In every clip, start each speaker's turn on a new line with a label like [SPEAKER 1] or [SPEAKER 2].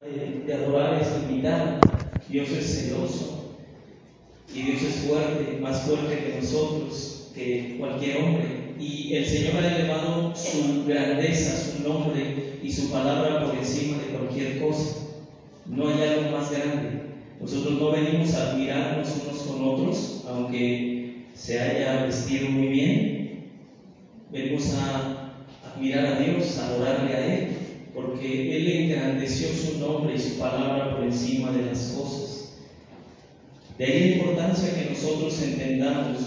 [SPEAKER 1] de adorar es limitada. Dios es celoso y Dios es fuerte, más fuerte que nosotros, que cualquier hombre. Y el Señor ha elevado su grandeza, su nombre y su palabra por encima de cualquier cosa. No hay algo más grande. Nosotros no venimos a admirarnos unos con otros, aunque se haya vestido muy bien. Venimos a admirar a Dios, a adorarle a Él porque Él engrandeció su nombre y su palabra por encima de las cosas. De ahí la importancia que nosotros entendamos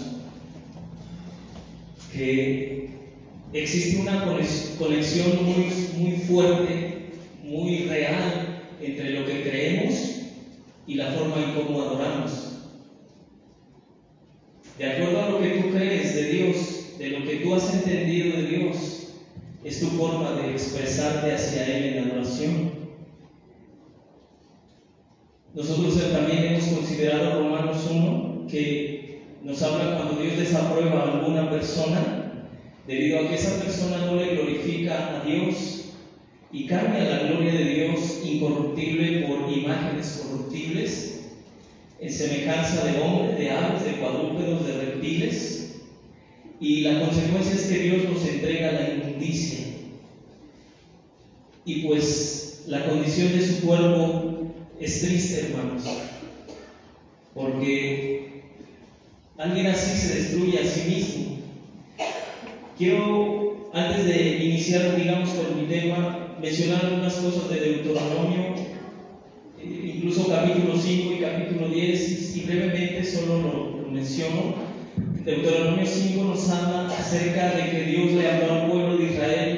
[SPEAKER 1] que existe una conexión muy, muy fuerte, muy real entre lo que creemos y la forma en cómo adoramos. De acuerdo a lo que tú crees de Dios, de lo que tú has entendido de Dios, es tu forma de expresarte hacia Él en adoración. Nosotros también hemos considerado Romanos 1 que nos habla cuando Dios desaprueba a alguna persona debido a que esa persona no le glorifica a Dios y cambia la gloria de Dios incorruptible por imágenes corruptibles en semejanza de hombres, de aves, de cuadrúpedos, de reptiles y la consecuencia es que Dios nos entrega la inmundicia. Y pues la condición de su cuerpo es triste, hermanos. Porque alguien así se destruye a sí mismo. Quiero, antes de iniciar, digamos, con mi tema, mencionar algunas cosas de Deuteronomio, eh, incluso capítulo 5 y capítulo 10, y brevemente solo lo menciono Deuteronomio 5 nos habla acerca de que Dios le habló al pueblo de Israel,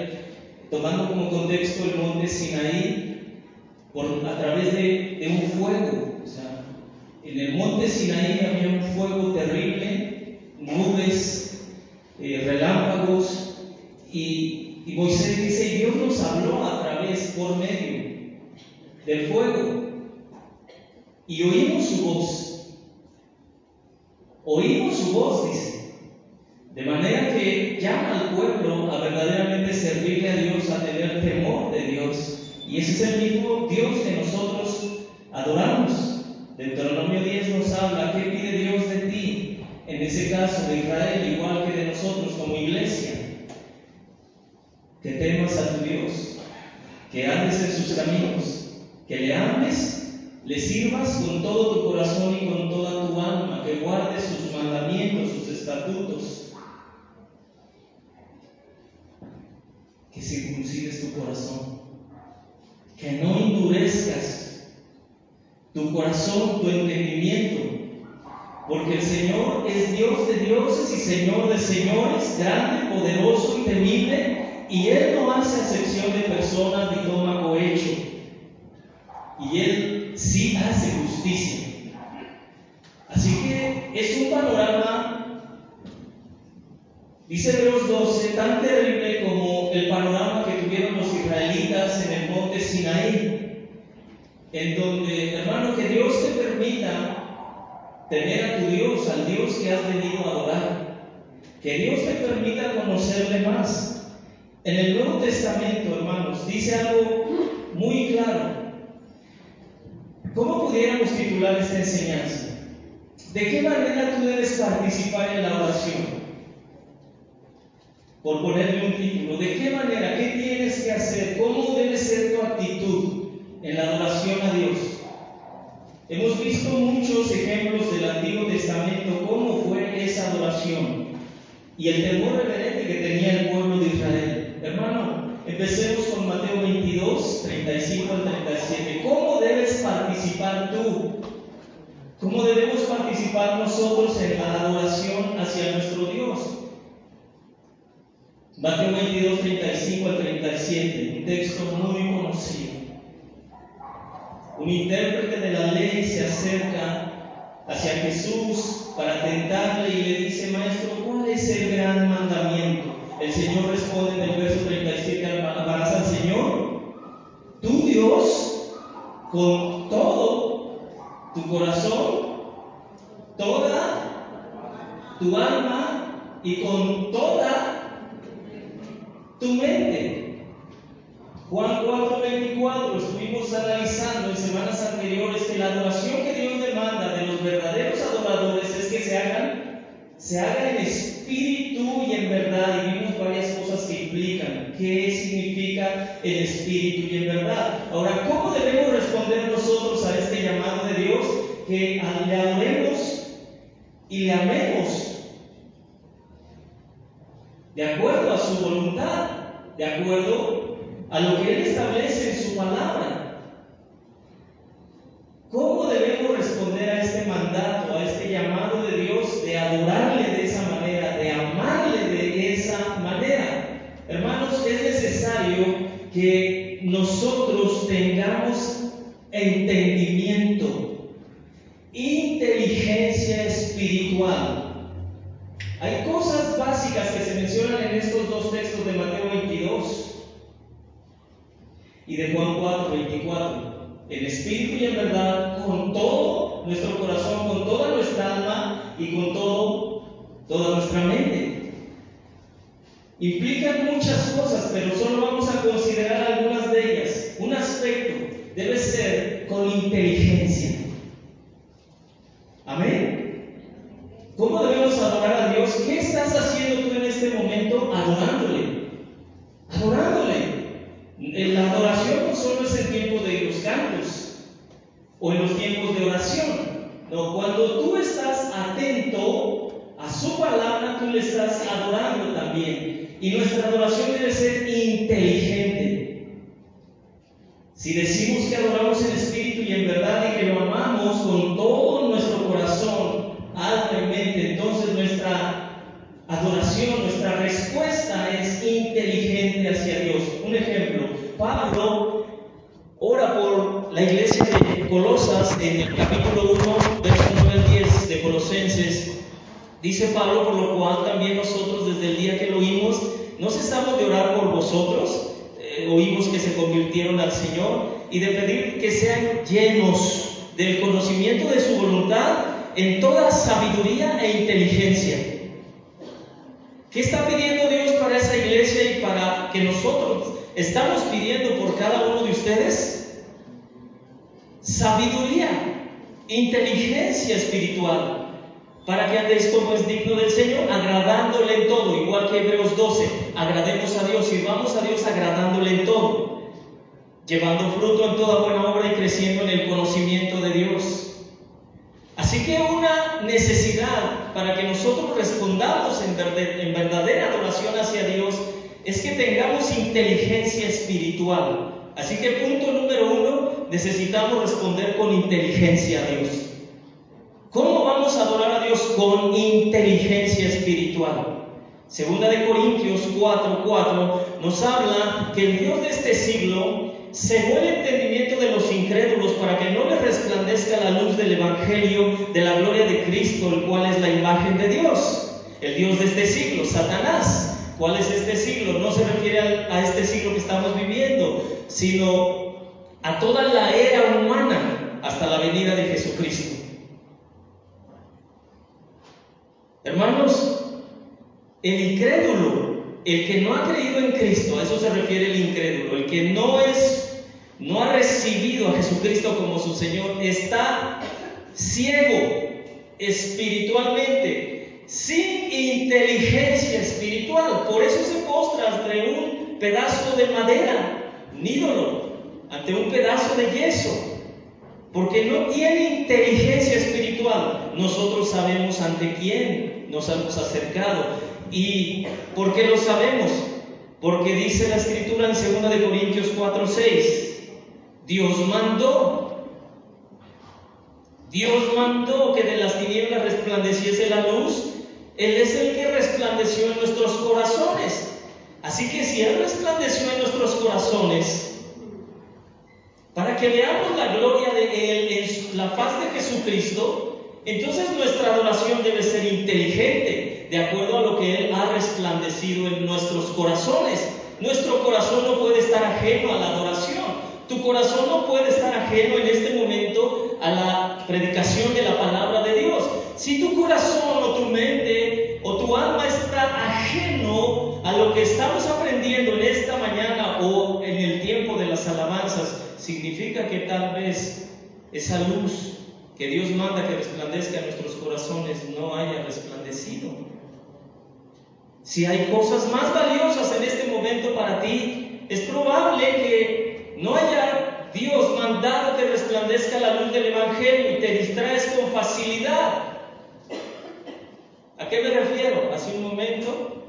[SPEAKER 1] tomando como contexto el monte Sinaí, por, a través de, un fuego. O sea, en el monte Sinaí había un fuego terrible, nubes, eh, relámpagos, y, y Moisés dice, Dios nos habló a través, por medio del fuego, y oímos su voz. Oímos su voz, dice. De manera que llama al pueblo a verdaderamente servirle a Dios, a tener temor de Dios. Y ese es el mismo Dios que nosotros adoramos. Deuteronomio 10 nos habla, ¿qué pide Dios de ti? En ese caso de Israel, igual que de nosotros como iglesia. Que temas a tu Dios, que andes en sus caminos, que le ames le sirvas con todo tu corazón y con toda tu alma, que guardes sus mandamientos, sus estatutos, circuncides tu corazón, que no endurezcas tu corazón, tu entendimiento, porque el Señor es Dios de dioses y Señor de señores, grande, poderoso y temible, y Él no hace acepción de personas ni toma cohecho. Y Él sí hace justicia. Así que es un panorama, dice Hebreos 12, tan terrible como el panorama que tuvieron los israelitas en el monte Sinaí, en donde, hermano, que Dios te permita tener a tu Dios, al Dios que has venido a adorar, que Dios te permita conocerle más. En el Nuevo Testamento, hermanos, dice algo muy claro. ¿Cómo pudiéramos titular esta enseñanza? ¿De qué manera tú debes participar en la oración? Por ponerle un título, ¿de qué manera? ¿Qué tienes que hacer? ¿Cómo debe ser tu actitud en la adoración a Dios? Hemos visto muchos ejemplos del Antiguo Testamento, cómo fue esa adoración y el temor reverente que tenía el pueblo de Israel. Hermano, Empecemos con Mateo 22, 35 al 37. ¿Cómo debes participar tú? ¿Cómo debemos participar nosotros en la adoración hacia nuestro Dios? Mateo 22, 35 al 37, un texto muy conocido. Un intérprete de la ley se acerca hacia Jesús para tentarle y le dice, Maestro, ¿cuál es el gran mandamiento? El Señor responde en el verso 37, amarás al Señor, tu Dios, con todo tu corazón, toda tu alma y con toda tu mente. Juan 4:24, estuvimos analizando la adoración que Dios demanda de los verdaderos adoradores es que se hagan, se haga en espíritu y en verdad. Y vimos varias cosas que implican. ¿Qué significa el espíritu y en verdad? Ahora, ¿cómo debemos responder nosotros a este llamado de Dios? Que le adoremos y le amemos de acuerdo a su voluntad, de acuerdo a lo que Él establece en su palabra. ¿Cómo debemos responder a este mandato, a este llamado de Dios de adorarle de esa manera, de amarle de esa manera? Hermanos, es necesario que nosotros tengamos entendimiento, inteligencia espiritual. Hay cosas básicas que se mencionan en estos dos textos de Mateo 22 y de Juan 4, 24 en espíritu y en verdad, con todo nuestro corazón, con toda nuestra alma y con todo, toda nuestra mente. Implican muchas cosas, pero solo vamos a considerar algunas de ellas. Un aspecto debe ser con inteligencia. Amén. ¿Cómo debemos adorar a Dios? ¿Qué estás haciendo tú en este momento adorándole? Adorándole. La adoración no solo es el tiempo de los cantos o en los tiempos de oración. No, cuando tú estás atento a su palabra, tú le estás adorando también. Y nuestra adoración debe ser inteligente. Si decimos que adoramos en espíritu y en verdad y que lo amamos con todo Por lo cual también nosotros desde el día que lo oímos, no cesamos de orar por vosotros, eh, oímos que se convirtieron al Señor y de pedir que sean llenos del conocimiento de su voluntad en toda sabiduría e inteligencia ¿Qué está pidiendo Dios para esa iglesia y para que nosotros estamos pidiendo por cada uno de ustedes? Sabiduría, inteligencia espiritual, para que andéis como es digno del Señor, agradándole en todo, igual que Hebreos 12, agrademos a Dios, sirvamos a Dios agradándole en todo, llevando fruto en toda buena obra y creciendo en el conocimiento de Dios Así que una necesidad para que nosotros respondamos en, verdadera adoración hacia Dios es que tengamos inteligencia espiritual. Así que punto número uno, necesitamos responder con inteligencia a Dios. ¿Cómo vamos a adorar a Dios? Con inteligencia espiritual. Segunda de Corintios 4:4 nos habla que el Dios de este siglo cegó el entendimiento de los incrédulos para que no les resplandezca la luz del Evangelio de la gloria de Cristo, el cual es la imagen de Dios, el Dios de este siglo, Satanás. ¿Cuál es este siglo? No se refiere a, este siglo que estamos viviendo, sino a toda la era humana hasta la venida de Jesucristo. Hermanos, el incrédulo, el que no ha creído en Cristo, a eso se refiere el incrédulo, el que no es no ha recibido a Jesucristo como su Señor, está ciego espiritualmente, sin inteligencia espiritual. Por eso se postra ante un pedazo de madera, un ídolo, ante un pedazo de yeso, porque no tiene inteligencia espiritual. Nosotros sabemos ante quién nos hemos acercado. ¿Y por qué lo sabemos? Porque dice la escritura en 2 de Corintios 4, 6, Dios mandó. Dios mandó que de las tinieblas resplandeciese la luz. Él es el que resplandeció en nuestros corazones. Así que si Él resplandeció en nuestros corazones, para que veamos la gloria de Él la faz de Jesucristo, entonces nuestra adoración debe ser inteligente, de acuerdo a lo que Él ha resplandecido en nuestros corazones. Nuestro corazón no puede estar ajeno a la adoración. Tu corazón no puede estar ajeno en este momento a la predicación de la palabra de Dios. Si tu corazón o tu mente o tu alma está ajeno a lo que estamos aprendiendo en esta mañana o en el tiempo de las alabanzas, significa que tal vez esa luz que Dios manda que resplandezca en nuestros corazones no haya resplandecido. Si hay cosas más valiosas en este momento para ti, es probable que no haya Dios mandado que resplandezca la luz del Evangelio y te distraes con facilidad. ¿A qué me refiero? Hace un momento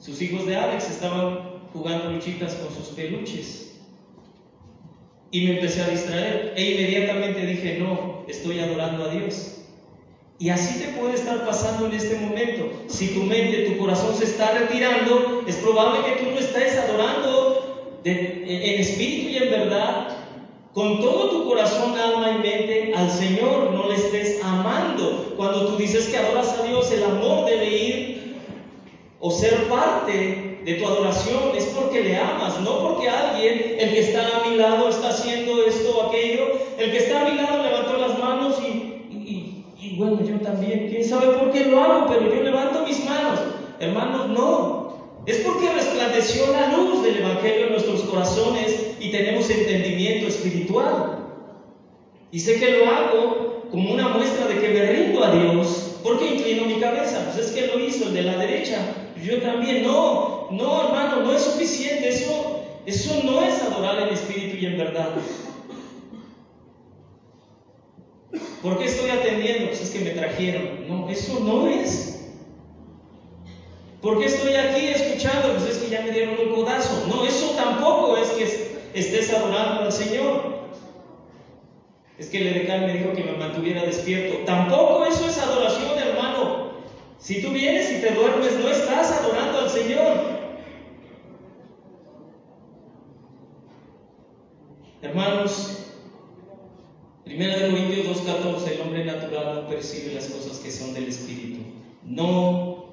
[SPEAKER 1] sus hijos de Alex estaban jugando luchitas con sus peluches. Y me empecé a distraer. E inmediatamente dije, no, estoy adorando a Dios. Y así te puede estar pasando en este momento. Si tu mente, tu corazón se está retirando, es probable que tú no estés adorando en espíritu y en verdad, con todo tu corazón, alma y mente al Señor, no le estés amando. Cuando tú dices que adoras a Dios, el amor debe ir o ser parte de tu adoración es porque le amas, no porque alguien, el que está a mi lado, está haciendo esto o aquello. El que está a mi lado levantó las manos y, y, bueno, yo también, quién sabe por qué lo hago, pero yo levanto mis manos. Hermanos, no. Es porque resplandeció la luz del Evangelio en nuestros corazones y tenemos entendimiento espiritual. Y sé que lo hago como una muestra de que me rindo a Dios. ¿Por qué inclino mi cabeza? Pues es que lo hizo el de la derecha yo también. No, no, hermano, no es suficiente. Eso, eso no es adorar en espíritu y en verdad. ¿Por qué estoy atendiendo? Pues es que me trajeron. No, eso no es. ¿Por qué estoy aquí escuchando? Pues es que ya me dieron un codazo. No, eso tampoco es que estés adorando al Señor. Es que el edecán me dijo que me mantuviera despierto. Tampoco eso es adoración, hermano. Si tú vienes y te duermes, no estás adorando al Señor. Hermanos, 1 Corintios 2.14, el hombre natural no percibe las cosas que son del Espíritu. No,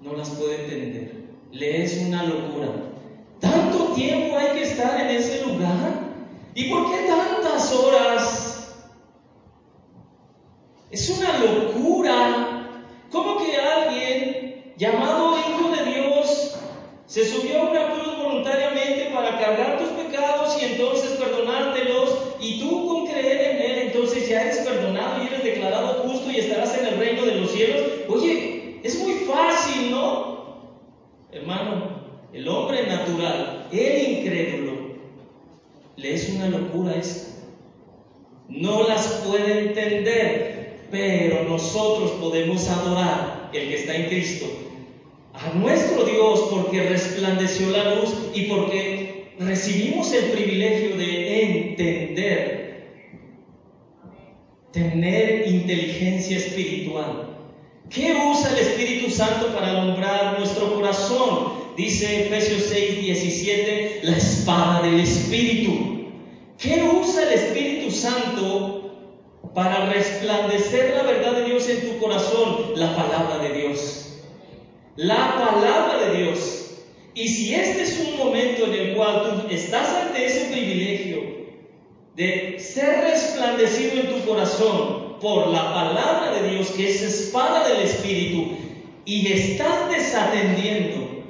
[SPEAKER 1] no las puede entender. Le es una locura. ¿Tanto tiempo hay que estar en ese lugar? ¿Y por qué tantas horas? Es una locura. ¿Cómo que alguien llamado Hijo de se subió a una cruz voluntariamente para cargar tus pecados y entonces perdonártelos y tú con creer en Él entonces ya eres perdonado y eres declarado justo y estarás en el reino de los cielos? Oye, es muy fácil, ¿no? Hermano, el hombre natural, el incrédulo, le es una locura esto. No las puede entender pero nosotros podemos adorar el que está en Cristo, a nuestro Dios porque resplandeció la luz y porque recibimos el privilegio de entender, tener inteligencia espiritual. ¿Qué usa el Espíritu Santo para alumbrar nuestro corazón? Dice Efesios 6, 17, la espada del Espíritu. ¿Qué usa el Espíritu Santo para resplandecer la verdad de Dios en tu corazón, la palabra de Dios. La palabra de Dios. Y si este es un momento en el cual tú estás ante ese privilegio de ser resplandecido en tu corazón por la palabra de Dios, que es espada del Espíritu, y estás desatendiendo,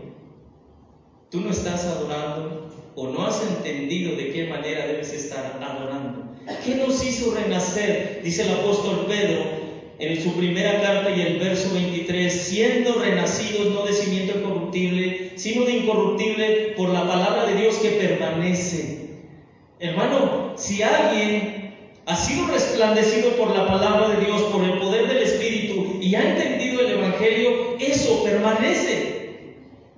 [SPEAKER 1] tú no estás adorando o no has entendido de qué manera debes estar adorando. ¿Qué nos hizo renacer? Dice el apóstol Pedro en su primera carta y el verso 23, siendo renacidos no de cimiento incorruptible, sino de incorruptible por la palabra de Dios que permanece. Hermano, si alguien ha sido resplandecido por la palabra de Dios, por el poder del Espíritu y ha entendido el Evangelio, eso permanece.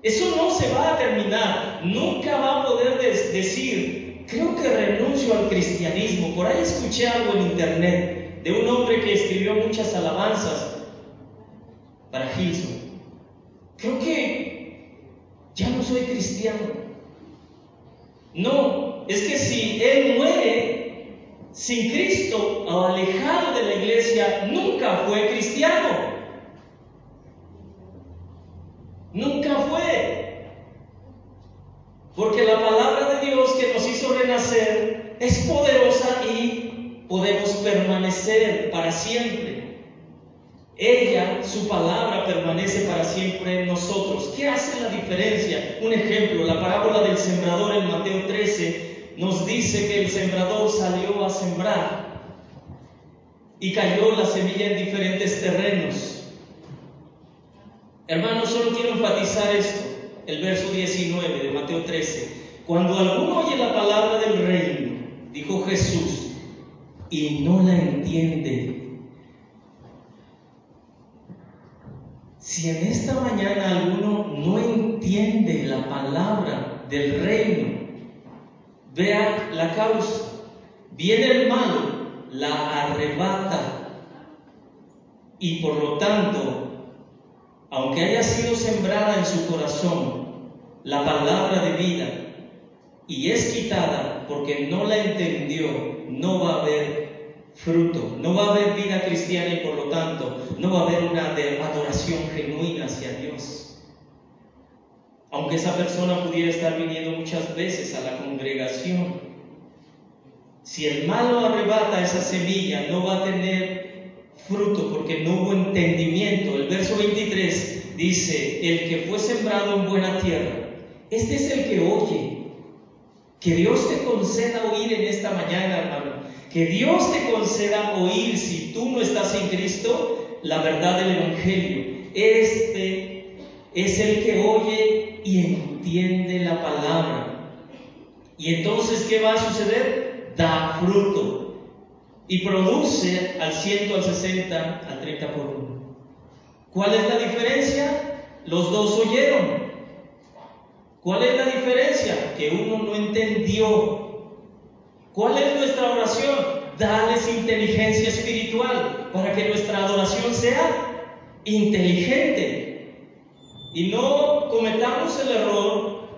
[SPEAKER 1] Eso no se va a terminar. Nunca va a poder decir, creo que renuncio al cristianismo. Por ahí escuché algo en internet de un hombre que escribió muchas alabanzas para Gilson. Creo que ya no soy cristiano. No, es que si él muere sin Cristo o alejado de la iglesia, nunca fue cristiano. Nunca fue. Porque la palabra de Dios que nos hizo renacer es poderosa y podemos permanecer para siempre. Ella, su palabra, permanece para siempre en nosotros. ¿Qué hace la diferencia? Un ejemplo, la parábola del sembrador en Mateo 13 nos dice que el sembrador salió a sembrar y cayó la semilla en diferentes terrenos. Hermanos, solo quiero enfatizar esto, el verso 19 de Mateo 13. Cuando alguno oye la palabra del reino, dijo Jesús, y no la entiende, Si en esta mañana alguno no entiende la palabra del reino, vea la causa. Viene el malo, la arrebata y por lo tanto, aunque haya sido sembrada en su corazón la palabra de vida y es quitada porque no la entendió, no va a haber fruto, no va a haber vida cristiana y por lo tanto no va a haber una adoración genuina hacia Dios. Aunque esa persona pudiera estar viniendo muchas veces a la congregación, si el malo arrebata esa semilla, no va a tener fruto porque no hubo entendimiento. El verso 23 dice, el que fue sembrado en buena tierra, este es el que oye. Que Dios te conceda oír en esta mañana, hermano que Dios te conceda oír, si tú no estás en Cristo, la verdad del Evangelio. Este es el que oye y entiende la palabra. Y entonces, ¿qué va a suceder? Da fruto y produce al 100, al 60, al 30 por uno. ¿Cuál es la diferencia? Los dos oyeron. ¿Cuál es la diferencia? Que uno no entendió ¿Cuál es nuestra oración? Dales inteligencia espiritual para que nuestra adoración sea inteligente y no cometamos el error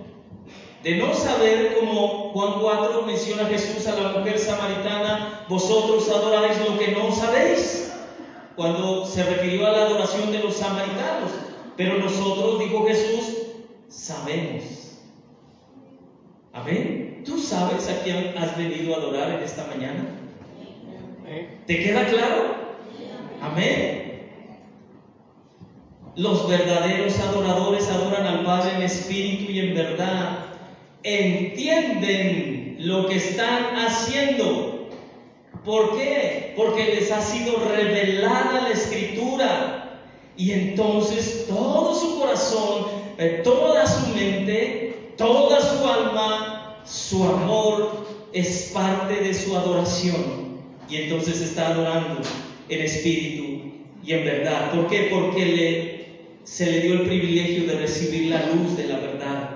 [SPEAKER 1] de no saber, como Juan 4 menciona Jesús a la mujer samaritana, vosotros adoráis lo que no sabéis, cuando se refirió a la adoración de los samaritanos. Pero nosotros, dijo Jesús, sabemos. Amén. ¿Tú sabes a quién has venido a adorar en esta mañana? ¿Te queda claro? Amén. Los verdaderos adoradores adoran al Padre en espíritu y en verdad. Entienden lo que están haciendo. ¿Por qué? Porque les ha sido revelada la escritura. Y entonces todo su corazón, toda su mente, toda su alma su amor es parte de su adoración y entonces está adorando en espíritu y en verdad. ¿Por qué? Porque le, se le dio el privilegio de recibir la luz de la verdad.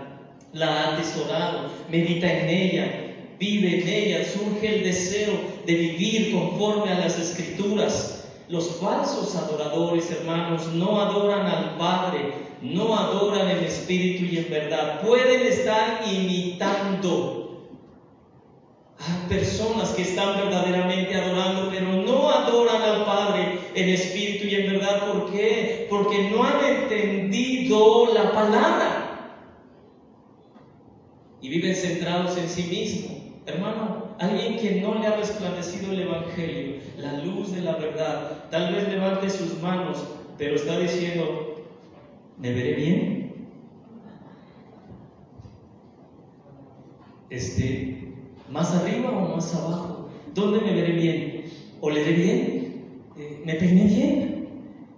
[SPEAKER 1] La ha atesorado, medita en ella, vive en ella, surge el deseo de vivir conforme a las escrituras. Los falsos adoradores, hermanos, no adoran al Padre, no adoran en espíritu y en verdad. Pueden estar imitando a personas que están verdaderamente adorando, pero no adoran al Padre en espíritu y en verdad. ¿Por qué? Porque no han entendido la palabra. Y viven centrados en sí mismos. Hermano, alguien que no le ha resplandecido el Evangelio, la luz de la verdad, tal vez levante sus manos, pero está diciendo, ¿Me veré bien? Este, ¿Más arriba o más abajo? ¿Dónde me veré bien? ¿Oleré bien? Eh, ¿Me peiné bien?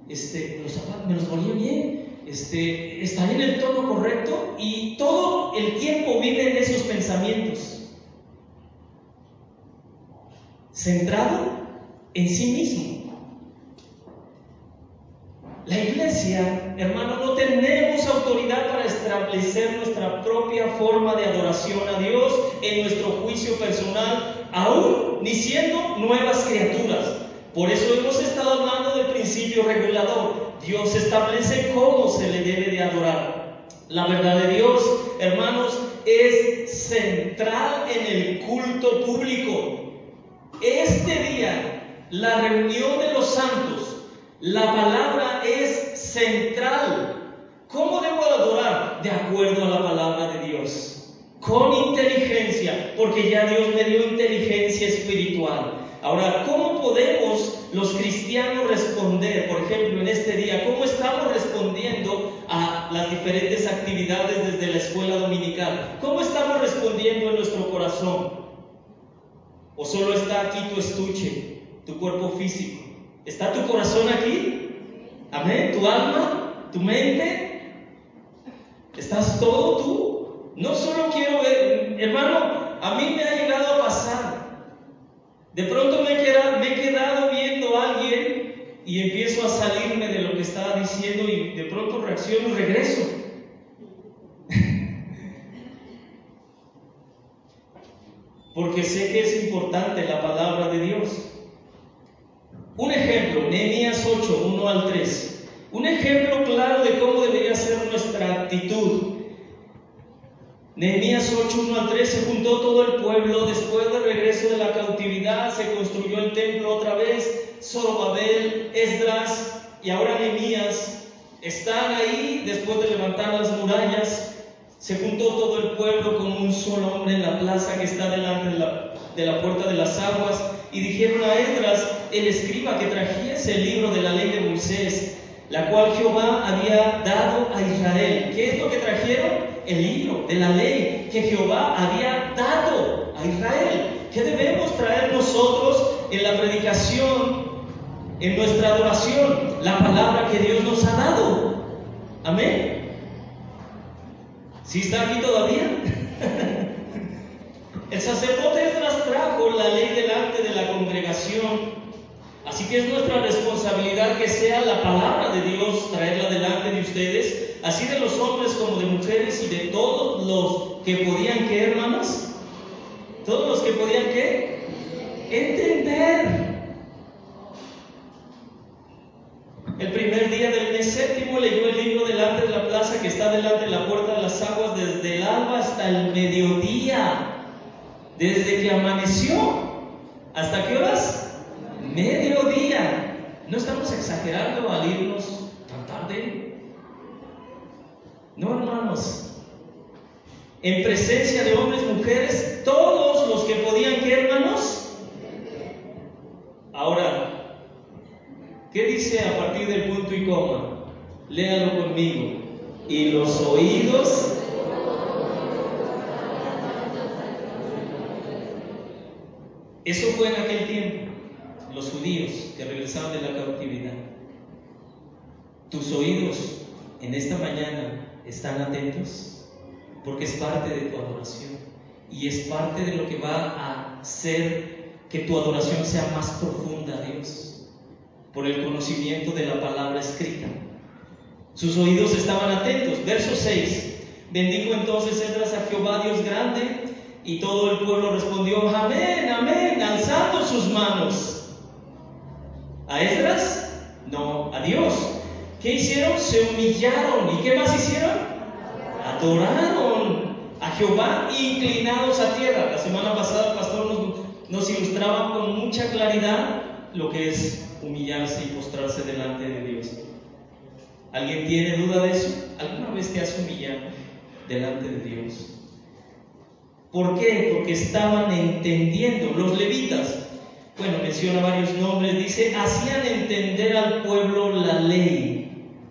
[SPEAKER 1] Este, ¿los ¿Me los volví bien? Este, ¿Estaré en el tono correcto? Y todo el tiempo vive en esos pensamientos. Centrado en sí mismo. La iglesia, hermano, no tenemos autoridad para establecer nuestra propia forma de adoración a Dios en nuestro juicio personal, aún ni siendo nuevas criaturas. Por eso hemos estado hablando del principio regulador. Dios establece cómo se le debe de adorar. La verdad de Dios, hermanos, es central en el culto público. Este día, la reunión de los santos la palabra es central. ¿Cómo debo adorar? De acuerdo a la palabra de Dios. Con inteligencia, porque ya Dios me dio inteligencia espiritual. Ahora, ¿cómo podemos los cristianos responder, por ejemplo, en este día? ¿Cómo estamos respondiendo a las diferentes actividades desde la escuela dominical? ¿Cómo estamos respondiendo en nuestro corazón? ¿O solo está aquí tu estuche, tu cuerpo físico? ¿Está tu corazón aquí? Amén. ¿Tu alma? ¿Tu mente? ¿Estás todo tú? No solo quiero ver, hermano, a mí me ha llegado a pasar. De pronto me he quedado, me he quedado viendo a alguien y empiezo a salirme de lo que estaba diciendo y de pronto reacciono y regreso. Porque sé que es importante la palabra de Dios. Un ejemplo, Nehemías 8, 1 al 3. Un ejemplo claro de cómo debería ser nuestra actitud. Nehemías 8, 1 al 3 se juntó todo el pueblo después del regreso de la cautividad, se construyó el templo otra vez, Zorobabel, Esdras y ahora Nehemías están ahí después de levantar las murallas. Se juntó todo el pueblo como un solo hombre en la plaza que está delante de la, de la puerta de las aguas y dijeron a Esdras, el escriba, que trajese el libro de la ley de Moisés, la cual Jehová había dado a Israel. ¿Qué es lo que trajeron? El libro de la ley que Jehová había dado a Israel. ¿Qué debemos traer nosotros en la predicación, en nuestra adoración? La palabra que Dios nos ha dado. Amén. ¿Sí está aquí todavía? El sacerdote trajo la ley delante de la congregación. Así que es nuestra responsabilidad que sea la palabra de Dios traerla delante de ustedes, así de los hombres como de mujeres y de todos los que podían que, hermanos, todos los que podían que entender. El primer día del mes séptimo leyó el libro delante de la plaza que está delante de la puerta de las aguas desde el alba hasta el mediodía desde que amaneció. ¿Hasta qué horas? Mediodía. ¿No estamos exagerando al irnos tan tarde? No, hermanos. En presencia de hombres, mujeres, todos los que podían, ¿qué hermanos? Ahora, ¿qué dice a partir del punto y coma? Léalo conmigo. Y los oídos Eso fue en aquel tiempo, los judíos que regresaban de la cautividad. Oídos en esta mañana están atentos porque es parte de tu adoración y es parte de lo que va a hacer que tu adoración sea más profunda a Dios por el conocimiento de la palabra escrita. Sus oídos estaban atentos. Verso 6. Bendijo entonces Esdras a Jehová Dios grande y todo el pueblo respondió, amén, amén, alzando sus manos. ¿A Esdras? No, a Dios. ¿Qué hicieron? Se humillaron. ¿Y qué más hicieron? Adoraron a Jehová inclinados a tierra. La semana pasada el pastor nos, ilustraba con mucha claridad lo que es humillarse y postrarse delante de Dios. ¿Alguien tiene duda de eso? ¿Alguna vez te has humillado delante de Dios? ¿Por qué? Porque estaban entendiendo. Los levitas, bueno, menciona varios nombres, dice, hacían entender al pueblo la ley.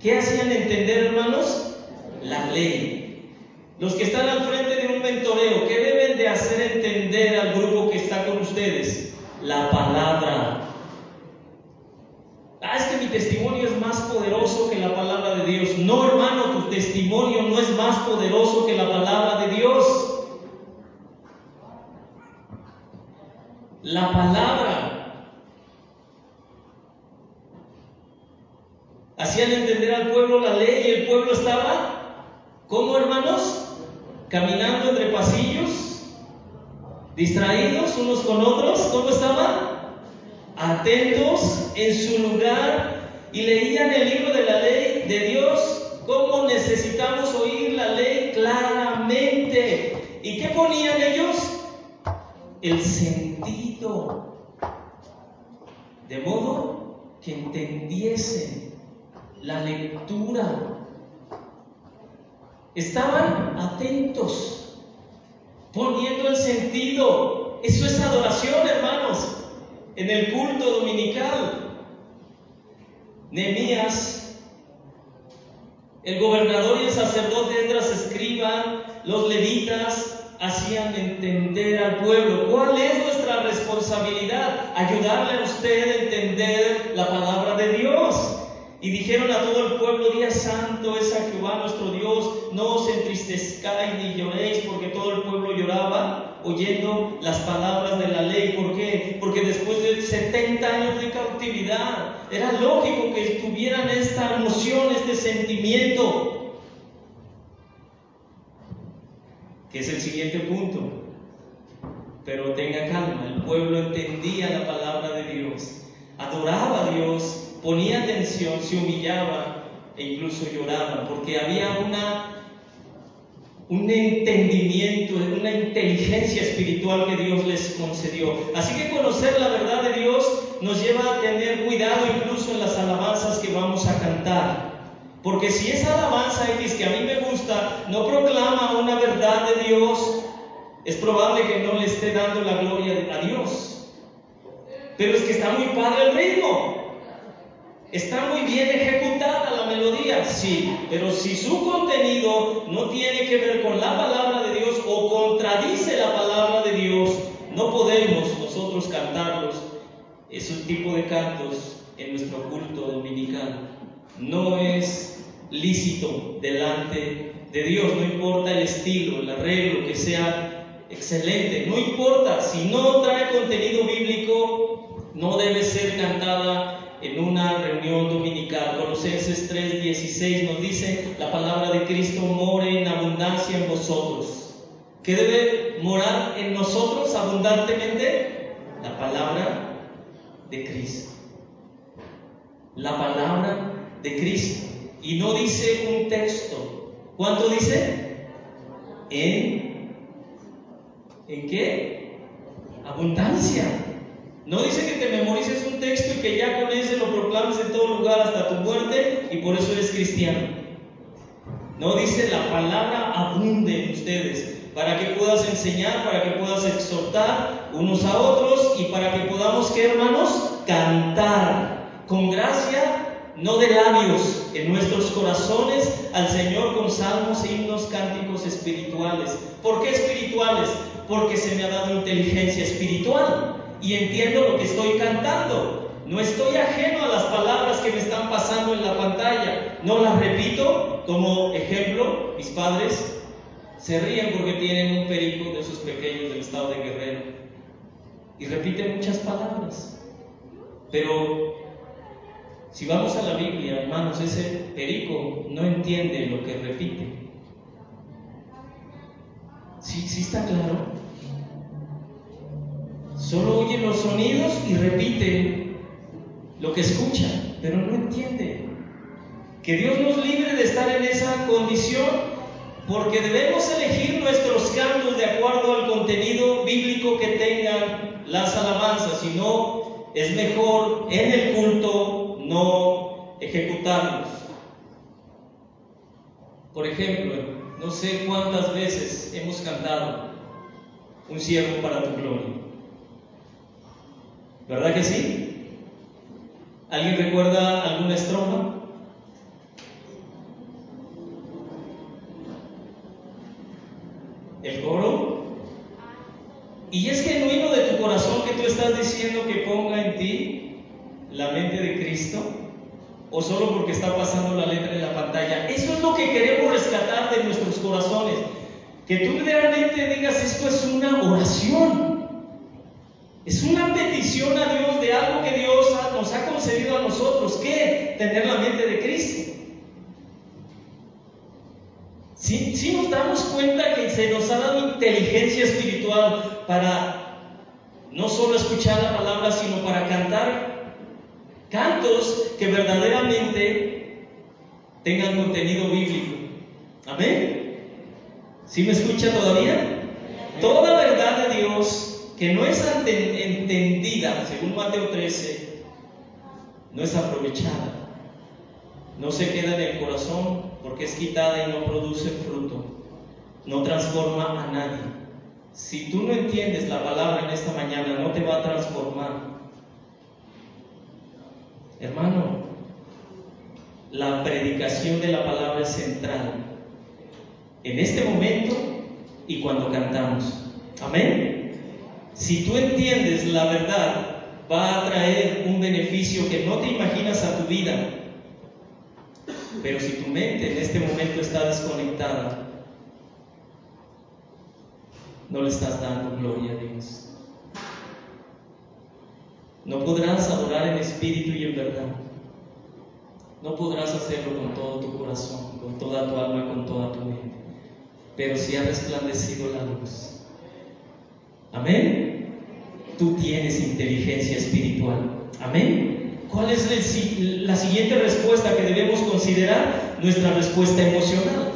[SPEAKER 1] ¿Qué hacían entender, hermanos? La ley. Los que están al frente de un mentoreo, ¿qué deben de hacer entender al grupo que está con ustedes? La palabra. Ah, es que mi testimonio es más poderoso que la palabra de Dios. No, hermano, tu testimonio no es más poderoso que la palabra de Dios. la palabra. Hacían entender al pueblo la ley y el pueblo estaba, ¿cómo hermanos? Caminando entre pasillos, distraídos unos con otros, ¿cómo estaban? Atentos en su lugar y leían el libro de la ley de Dios, cómo necesitamos oír la ley claramente. ¿Y qué ponían ellos? el sentido, de modo que entendiesen la lectura. Estaban atentos, poniendo el sentido. Eso es adoración, hermanos, en el culto dominical. Nehemías, el gobernador y el sacerdote Esdras escriban, los levitas, hacían entender al pueblo cuál es nuestra responsabilidad, ayudarle a usted a entender la palabra de Dios. Y dijeron a todo el pueblo, día santo es a Jehová nuestro Dios, no os entristezcáis ni lloréis, porque todo el pueblo lloraba oyendo las palabras de la ley. ¿Por qué? Porque después de 70 años de cautividad, era lógico que tuvieran esta emoción, este sentimiento, que es el siguiente punto. Pero tenga calma, el pueblo entendía la palabra de Dios, adoraba a Dios ponía atención, se humillaba e incluso lloraba, porque había una, un entendimiento, una inteligencia espiritual que Dios les concedió. Así que conocer la verdad de Dios nos lleva a tener cuidado incluso en las alabanzas que vamos a cantar. Porque si esa alabanza X que a mí me gusta no proclama una verdad de Dios, es probable que no le esté dando la gloria a Dios. Pero es que está muy padre el ritmo. Está muy bien ejecutada la melodía, sí, pero si su contenido no tiene que ver con la palabra de Dios o contradice la palabra de Dios, no podemos nosotros cantarlos, ese tipo de cantos en nuestro culto dominical. No es lícito delante de Dios, no importa el estilo, el arreglo, que sea excelente, no importa, si no trae contenido bíblico, no debe ser cantada en una reunión dominical. Colosenses 3:16 nos dice, la palabra de Cristo more en abundancia en vosotros. ¿Qué debe morar en nosotros abundantemente? La palabra de Cristo. La palabra de Cristo. Y no dice un texto. ¿Cuánto dice? En ¿En qué? Abundancia. No dice que te memorices un texto y que ya con ese lo proclames en todo lugar hasta tu muerte y por eso eres cristiano. No dice la palabra abunde en ustedes para que puedas enseñar, para que puedas exhortar unos a otros y para que podamos, ¿qué hermanos? Cantar con gracia, no de labios, en nuestros corazones al Señor con salmos, himnos, cánticos espirituales. ¿Por qué espirituales? Porque se me ha dado inteligencia espiritual y entiendo lo que estoy cantando. No estoy ajeno a las palabras que me están pasando en la pantalla. No las repito como ejemplo. Mis padres se ríen porque tienen un perico de sus pequeños del estado de Guerrero. Y repiten muchas palabras. Pero si vamos a la Biblia, hermanos, ese perico no entiende lo que repite. ¿Sí, sí está claro? Solo oye los sonidos y repite lo que escucha, pero no entiende. Que Dios nos libre de estar en esa condición, porque debemos elegir nuestros cantos de acuerdo al contenido bíblico que tengan las alabanzas, si no, es mejor en el culto no ejecutarlos. Por ejemplo, no sé cuántas veces hemos cantado un siervo para tu gloria. ¿Verdad que sí? ¿Alguien recuerda alguna estrofa? ¿El coro? Y es genuino de tu corazón que tú estás diciendo que ponga en ti la mente de Cristo o solo porque está pasando la letra en la pantalla. Eso es lo que queremos rescatar de nuestros corazones. Que tú realmente digas esto es una oración. Es una petición a Dios de algo que Dios nos ha concedido a nosotros, que tener la mente de Cristo. Si ¿Sí, nos damos cuenta que se nos ha dado inteligencia espiritual para no solo escuchar la palabra, sino para cantar cantos que verdaderamente tengan contenido bíblico. Amén. ¿Sí me escucha todavía? Toda verdad de Dios que no es entendida, según Mateo 13, no es aprovechada, no se queda en el corazón porque es quitada y no produce fruto, no transforma a nadie. Si tú no entiendes la palabra en esta mañana, no te va a transformar. Hermano, la predicación de la palabra es central en este momento y cuando cantamos. Amén. Si tú entiendes la verdad, va a traer un beneficio que no te imaginas a tu vida. Pero si tu mente en este momento está desconectada, no le estás dando gloria a Dios. No podrás adorar en espíritu y en verdad. No podrás hacerlo con todo tu corazón, con toda tu alma, con toda tu mente. Pero si ha resplandecido la luz. Amén. Tú tienes inteligencia espiritual. Amén. ¿Cuál es la siguiente respuesta que debemos considerar? Nuestra respuesta emocional.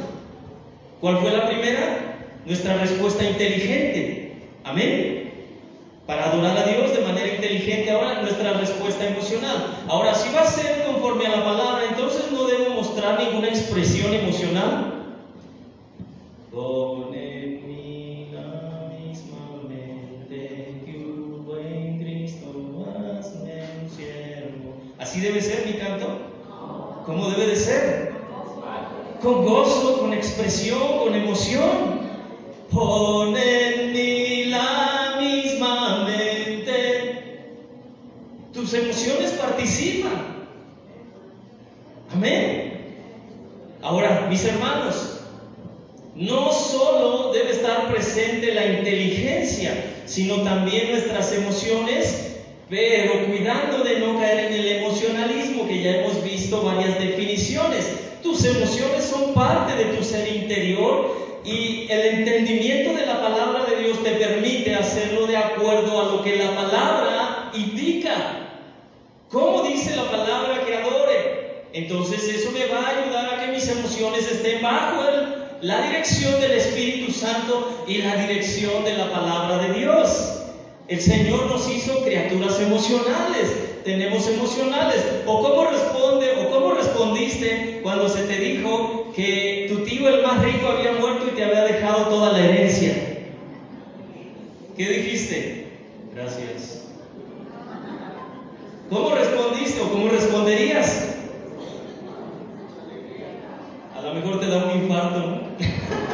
[SPEAKER 1] ¿Cuál fue la primera? Nuestra respuesta inteligente. Amén para adorar a Dios de manera inteligente. Ahora nuestra respuesta emocional. Ahora, si va a ser conforme a la palabra, entonces no debo mostrar ninguna expresión emocional. ¿Así debe ser mi canto? ¿Cómo debe de ser? Con gozo, con expresión, con emoción. Pon en mí la tus emociones participan. Amén. Ahora, mis hermanos, no solo debe estar presente la inteligencia, sino también nuestras emociones, pero cuidando de no caer en el emocionalismo, que ya hemos visto varias definiciones. Tus emociones son parte de tu ser interior y el entendimiento de la palabra de Dios te permite hacerlo de acuerdo a lo que la palabra indica. ¿Cómo dice la palabra que adore? Entonces eso me va a ayudar a que mis emociones estén bajo la dirección del Espíritu Santo y la dirección de la palabra de Dios. El Señor nos hizo criaturas emocionales, tenemos emocionales. ¿O cómo responde o cómo respondiste cuando se te dijo que tu tío el más rico había muerto y te había dejado toda la herencia? ¿Qué dijiste? Gracias. ¿Cómo respondiste o cómo responderías? A lo mejor te da un infarto. ¿Qué?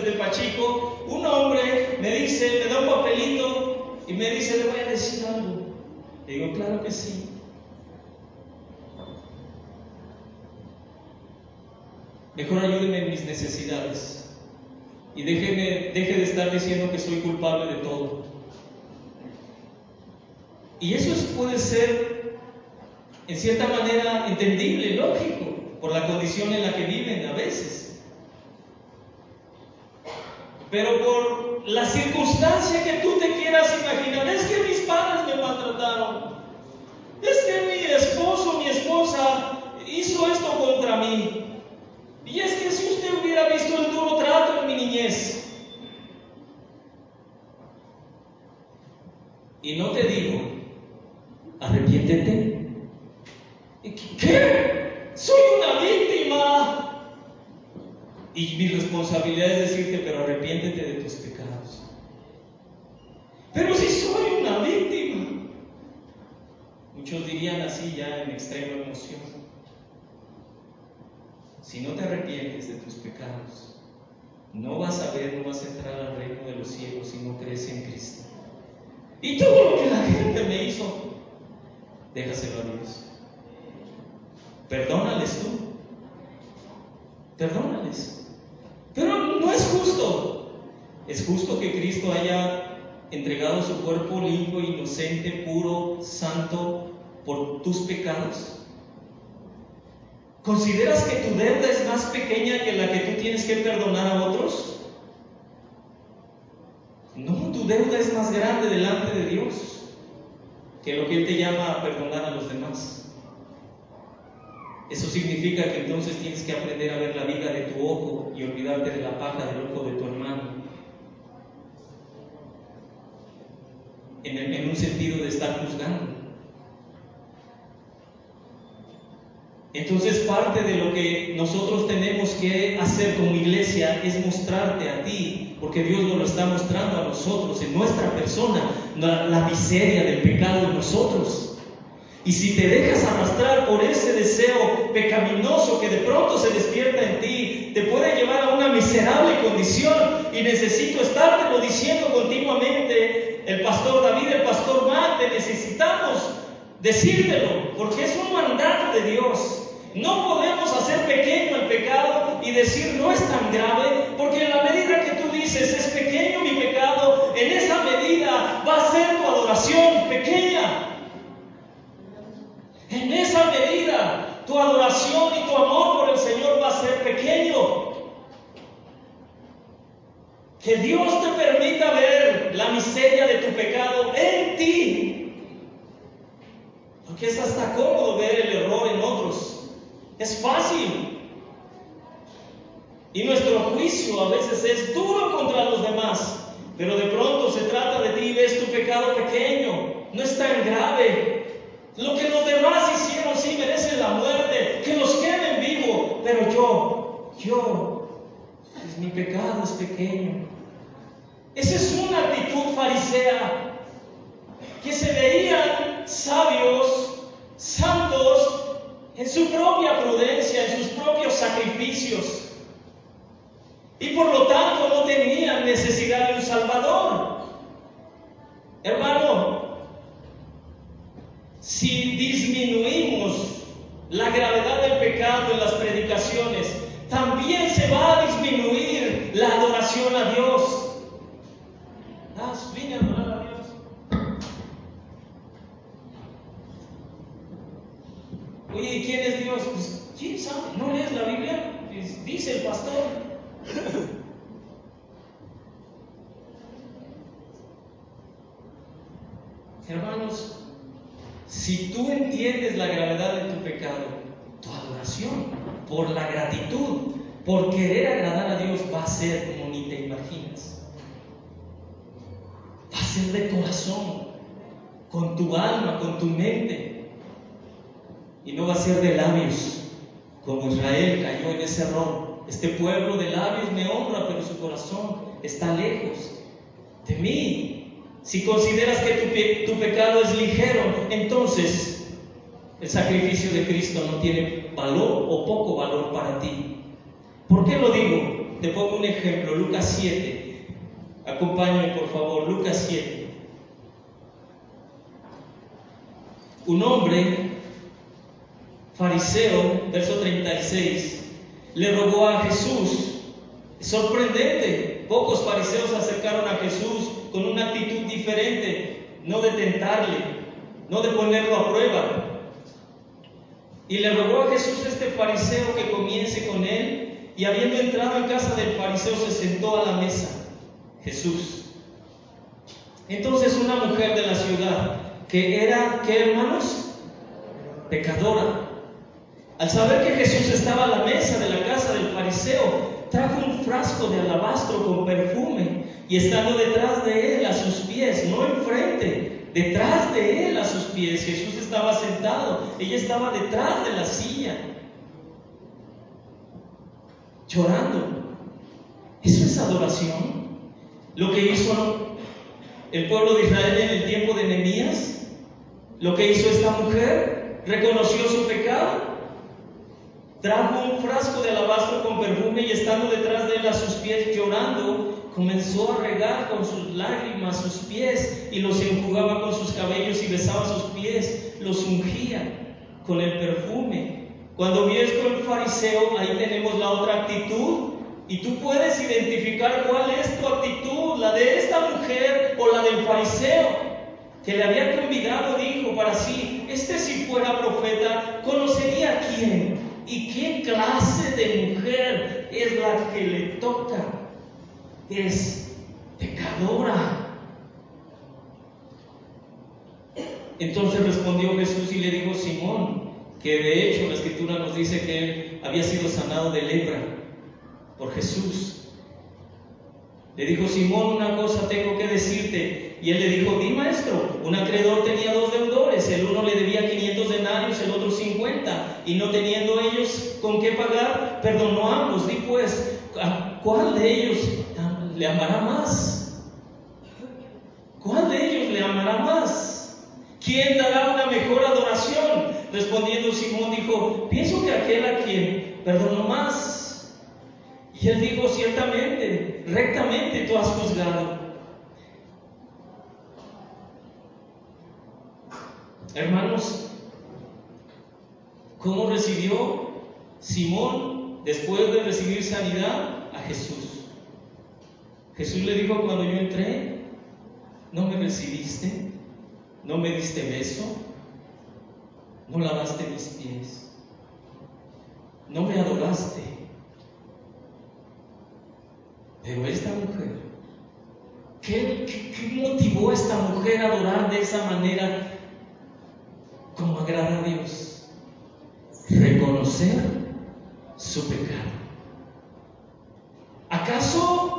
[SPEAKER 1] desde Pachico, un hombre me dice, me da un papelito y me dice, le voy a decir algo. Le digo, claro que sí. Mejor ayúdeme en mis necesidades y déjeme, deje de estar diciendo que soy culpable de todo. Y eso puede ser, en cierta manera, entendible, lógico, por la condición en la que viven a veces. Pero por la circunstancia que tú te quieras imaginar, es que mis padres me maltrataron. Es que mi esposo, mi esposa hizo esto contra mí. Y es que si usted hubiera visto el duro trato en mi niñez. Y no te digo, arrepiéntete. ¿Qué? Y mi responsabilidad es decirte, pero arrepiéntete de tus pecados. Pero si soy una víctima. Muchos dirían así ya en extrema emoción. Si no te arrepientes de tus pecados, no vas a ver, no vas a entrar al reino de los cielos si no crees en Cristo. Y todo lo que la gente me hizo, déjaselo a Dios. Perdónales tú. Perdónales. Pero no es justo. Es justo que Cristo haya entregado su cuerpo limpio, inocente, puro, santo por tus pecados. ¿Consideras que tu deuda es más pequeña que la que tú tienes que perdonar a otros? No, tu deuda es más grande delante de Dios que lo que Él te llama a perdonar a los demás. Eso significa que entonces tienes que aprender a ver la viga de tu ojo y olvidarte de la paja del ojo de tu hermano. En, en un sentido de estar juzgando. Entonces parte de lo que nosotros tenemos que hacer como iglesia es mostrarte a ti, porque Dios nos lo está mostrando a nosotros, en nuestra persona, la, miseria del pecado en nosotros. Y si te dejas arrastrar por ese deseo pecaminoso que de pronto se despierta en ti, te puede llevar a una miserable condición y necesito estártelo diciendo continuamente, el pastor David, el pastor Mate, necesitamos decírtelo, porque es un mandato de Dios. No podemos hacer pequeño el pecado y decir no es tan grave, porque en la medida que tú dices es pequeño mi pecado, en esa medida va a ser tu adoración pequeña. En esa medida tu adoración y tu amor por el Señor va a ser pequeño. Que Dios te permita ver la miseria de tu pecado en ti. Porque es hasta cómodo ver el error en otros. Es fácil. Y nuestro juicio a veces es duro contra los demás. Pero de pronto se trata de ti y ves tu pecado pequeño. No es tan grave. Lo que los demás hicieron sí merece la muerte. Que los queden vivos. Pero yo, yo, pues mi pecado es pequeño. Esa es una actitud farisea. Que se veían sabios, santos, en su propia prudencia, en sus propios sacrificios. Y por lo tanto no tenían necesidad de un Salvador. Hermano, si disminuimos la gravedad del pecado en las predicaciones, también se va a disminuir la adoración a Dios. Vine a adorar a Dios. Oye, ¿y quién es Dios? Pues, ¿quién sabe? ¿No lees la Biblia? Pues, dice el pastor. Hermanos, si tú entiendes la gravedad de tu pecado, tu adoración, por la gratitud, por querer agradar a Dios, va a ser como ni te imaginas. Va a ser de corazón, con tu alma, con tu mente. Y no va a ser de labios, como Israel cayó en ese error. Este pueblo de labios me honra, pero su corazón está lejos de mí. Si consideras que tu, pecado es ligero, entonces el sacrificio de Cristo no tiene valor o poco valor para ti. ¿Por qué lo digo? Te pongo un ejemplo, Lucas 7. Acompáñame por favor, Lucas 7. Un hombre fariseo, verso 36, le rogó a Jesús. Sorprendente, pocos fariseos se acercaron a Jesús con una actitud diferente, no de tentarle, no de ponerlo a prueba. Y le rogó a Jesús este fariseo que comience con él, y habiendo entrado en casa del fariseo se sentó a la mesa. Jesús. Entonces una mujer de la ciudad, que era, ¿qué hermanos? Pecadora, al saber que Jesús estaba a la mesa de la casa del fariseo, trajo un frasco de alabastro con perfume y estando detrás de él a sus pies, no enfrente, detrás de él a sus pies. Jesús estaba sentado, ella estaba detrás de la silla, llorando. ¿Eso es adoración? Lo que hizo el pueblo de Israel en el tiempo de Nehemías, lo que hizo esta mujer, reconoció su pecado, trajo un frasco de alabastro con perfume y estando detrás de él a sus pies llorando, comenzó a regar con sus lágrimas sus pies y los enjugaba con sus cabellos y besaba sus pies, los ungía con el perfume. Cuando vio esto el fariseo, ahí tenemos la otra actitud. Y tú puedes identificar cuál es tu actitud, la de esta mujer o la del fariseo, que le había convidado, dijo para sí, este si fuera profeta, conocería a quién y qué clase de mujer es la que le toca es pecadora. Entonces respondió Jesús y le dijo Simón, que de hecho la escritura nos dice que él había sido sanado de lepra por Jesús. Le dijo Simón, una cosa tengo que decirte. Y él le dijo, di maestro, un acreedor tenía dos deudores, el uno le debía 500 denarios, el otro 50, y no teniendo ellos con qué pagar, perdonó a ambos. Di pues, ¿cuál de ellos le amará más? ¿Cuál de ellos le amará más? ¿Quién dará una mejor adoración? Respondiendo Simón dijo, pienso que aquel a quien perdonó más. Y él dijo, ciertamente, rectamente tú has juzgado. Hermanos, ¿cómo recibió Simón después de recibir sanidad a Jesús? Jesús le dijo cuando yo entré, no me recibiste, no me diste beso, no lavaste mis pies, no me adoraste. Pero esta mujer, ¿qué, motivó a esta mujer a adorar de esa manera como agrada a Dios? Reconocer su pecado. ¿Acaso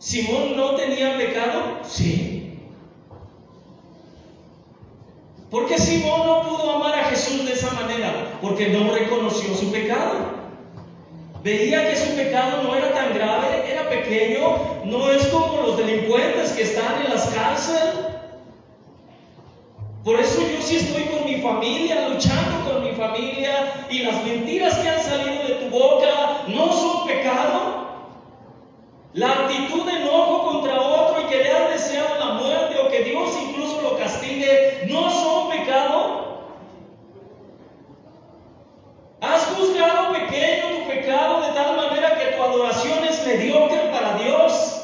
[SPEAKER 1] ¿Simón no tenía pecado? Sí. ¿Por qué Simón no pudo amar a Jesús de esa manera? Porque no reconoció su pecado. Veía que su pecado no era tan grave, era pequeño, no es como los delincuentes que están en las cárceles. Por eso yo sí estoy con mi familia, luchando con mi familia, y las mentiras que han salido de tu boca no son pecado. La actitud de enojo contra otro y que le has deseado la muerte o que Dios incluso lo castigue, ¿no son pecado? ¿Has juzgado pequeño tu pecado de tal manera que tu adoración es mediocre para Dios?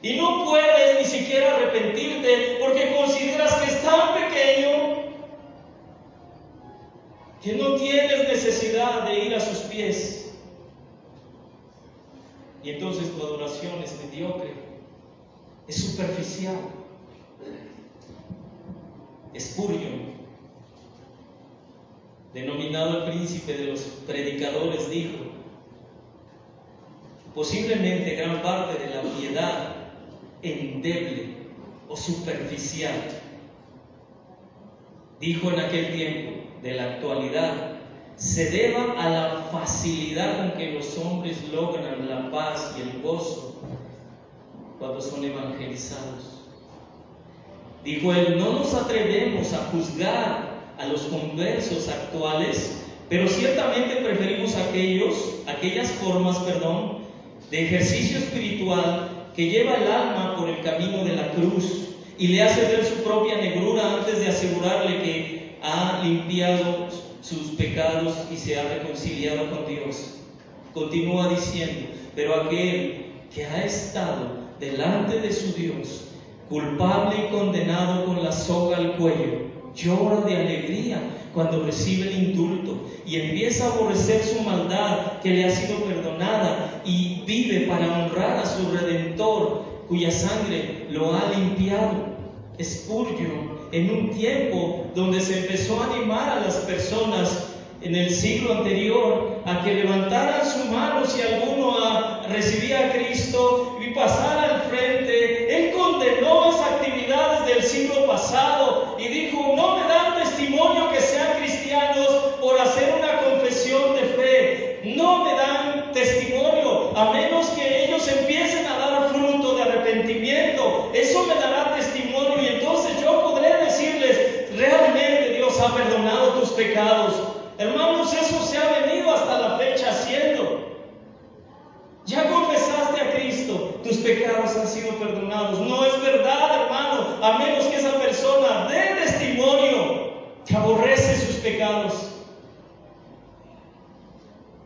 [SPEAKER 1] Y no puedes ni siquiera arrepentirte porque consideras que es tan pequeño que no tienes necesidad de ir a sus pies. Y entonces tu adoración es es superficial. Spurgeon, denominado el príncipe de los predicadores, dijo, posiblemente gran parte de la piedad endeble o superficial, dijo en aquel tiempo, de la actualidad, se deba a la facilidad con que los hombres logran la paz y el gozo cuando son evangelizados. Dijo él, no nos atrevemos a juzgar a los conversos actuales, pero ciertamente preferimos aquellos, aquellas formas, perdón, de ejercicio espiritual que lleva el alma por el camino de la cruz y le hace ver su propia negrura antes de asegurarle que ha limpiado sus pecados y se ha reconciliado con Dios. Continúa diciendo, pero aquel que ha estado delante de su Dios, culpable y condenado con la soga al cuello, llora de alegría cuando recibe el indulto y empieza a aborrecer su maldad que le ha sido perdonada y vive para honrar a su redentor cuya sangre lo ha limpiado. Spurgeon en un tiempo donde se empezó a animar a las personas en el siglo anterior a que levantaran su mano si alguno recibía a Cristo y pasara al frente. Él condenó esa actividad desde el siglo pasado y dijo, no me dan testimonio que sean cristianos por hacer una confesión de fe. No me dan testimonio a menos que ellos empiecen a dar fruto de arrepentimiento. Eso me dará testimonio y entonces yo podré decirles, realmente Dios ha perdonado tus pecados. Hermanos, eso se ha venido hasta la fecha haciendo. Ya confesaste a Cristo, tus pecados han sido perdonados. No es verdad, hermano, a menos que esa persona dé testimonio que aborrece sus pecados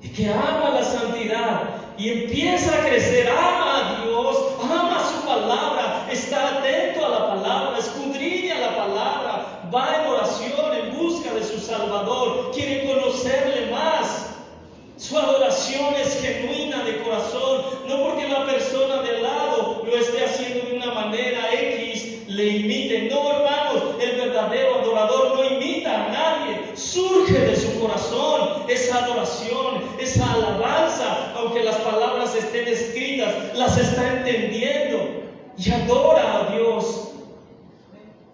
[SPEAKER 1] y que ama la santidad y empieza a crecer, ama a Dios, ama su palabra, está atento a la palabra, escudriña la palabra, va en oración en busca de su Salvador, quiere conocerle más. Su adoración es genuina de corazón, no porque la persona de al lado lo esté haciendo de una manera X, le imite. No, hermanos, el verdadero adorador no imita a nadie, surge de su corazón esa adoración, esa alabanza, aunque las palabras estén escritas, las está entendiendo y adora a Dios.